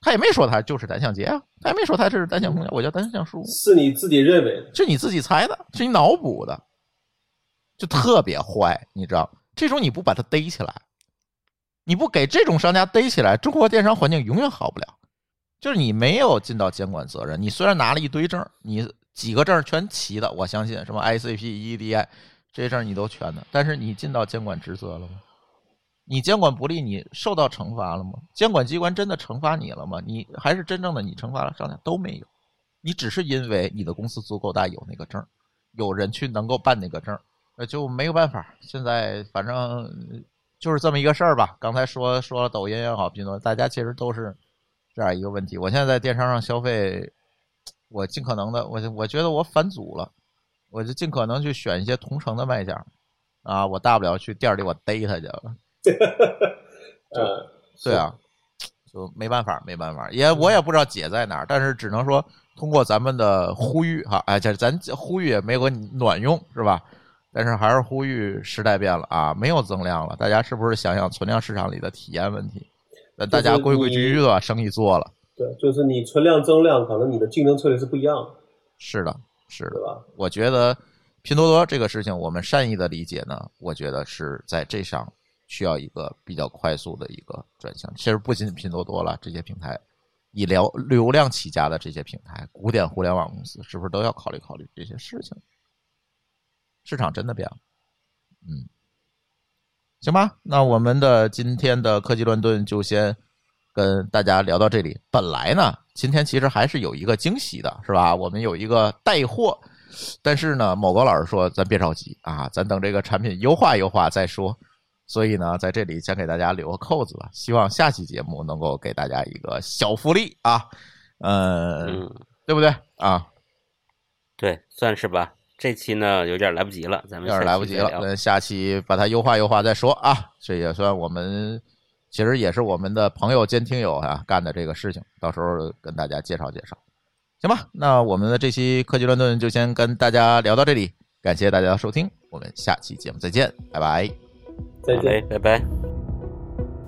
他也没说他就是单向街啊，他也没说他是单向空间，我叫单向书屋，是你自己认为的。是你自己猜的，是你脑补的，就特别坏，你知道？这种你不把它逮起来，你不给这种商家逮起来，中国电商环境永远好不了。就是你没有尽到监管责任，你虽然拿了一堆证，你几个证全齐的，我相信什么 ICP、EDI 这些证你都全的，但是你尽到监管职责了吗？你监管不力，你受到惩罚了吗？监管机关真的惩罚你了吗？你还是真正的你惩罚了商家都没有，你只是因为你的公司足够大，有那个证，有人去能够办那个证，那就没有办法。现在反正就是这么一个事儿吧。刚才说说了抖音也好，拼多多，大家其实都是这样一个问题。我现在在电商上消费，我尽可能的，我我觉得我返祖了，我就尽可能去选一些同城的卖家啊，我大不了去店里我逮他去了。<laughs> 呃，对啊，就没办法，没办法，也我也不知道解在哪儿，但是只能说通过咱们的呼吁哈，哎，这咱呼吁也没有卵用是吧？但是还是呼吁时代变了啊，没有增量了，大家是不是想想存量市场里的体验问题？那大家规规矩矩的把生意做了，对，就是你存量增量，可能你的竞争策略是不一样的，是的，是的。吧？我觉得拼多多这个事情，我们善意的理解呢，我觉得是在这上需要一个比较快速的一个转向。其实不仅仅拼多多了，这些平台以流流量起家的这些平台，古典互联网公司是不是都要考虑考虑这些事情？市场真的变了，嗯，行吧，那我们的今天的科技乱炖就先跟大家聊到这里。本来呢，今天其实还是有一个惊喜的，是吧？我们有一个带货，但是呢，某高老师说咱别着急啊，咱等这个产品优化优化再说。所以呢，在这里先给大家留个扣子吧，希望下期节目能够给大家一个小福利啊，呃，嗯，对不对啊？对，算是吧。这期呢有点来不及了，咱们有点来不及了，那下期把它优化优化再说啊。这也算我们，其实也是我们的朋友兼听友啊干的这个事情，到时候跟大家介绍介绍，行吧？那我们的这期科技乱炖就先跟大家聊到这里，感谢大家的收听，我们下期节目再见，拜拜，再见，拜拜。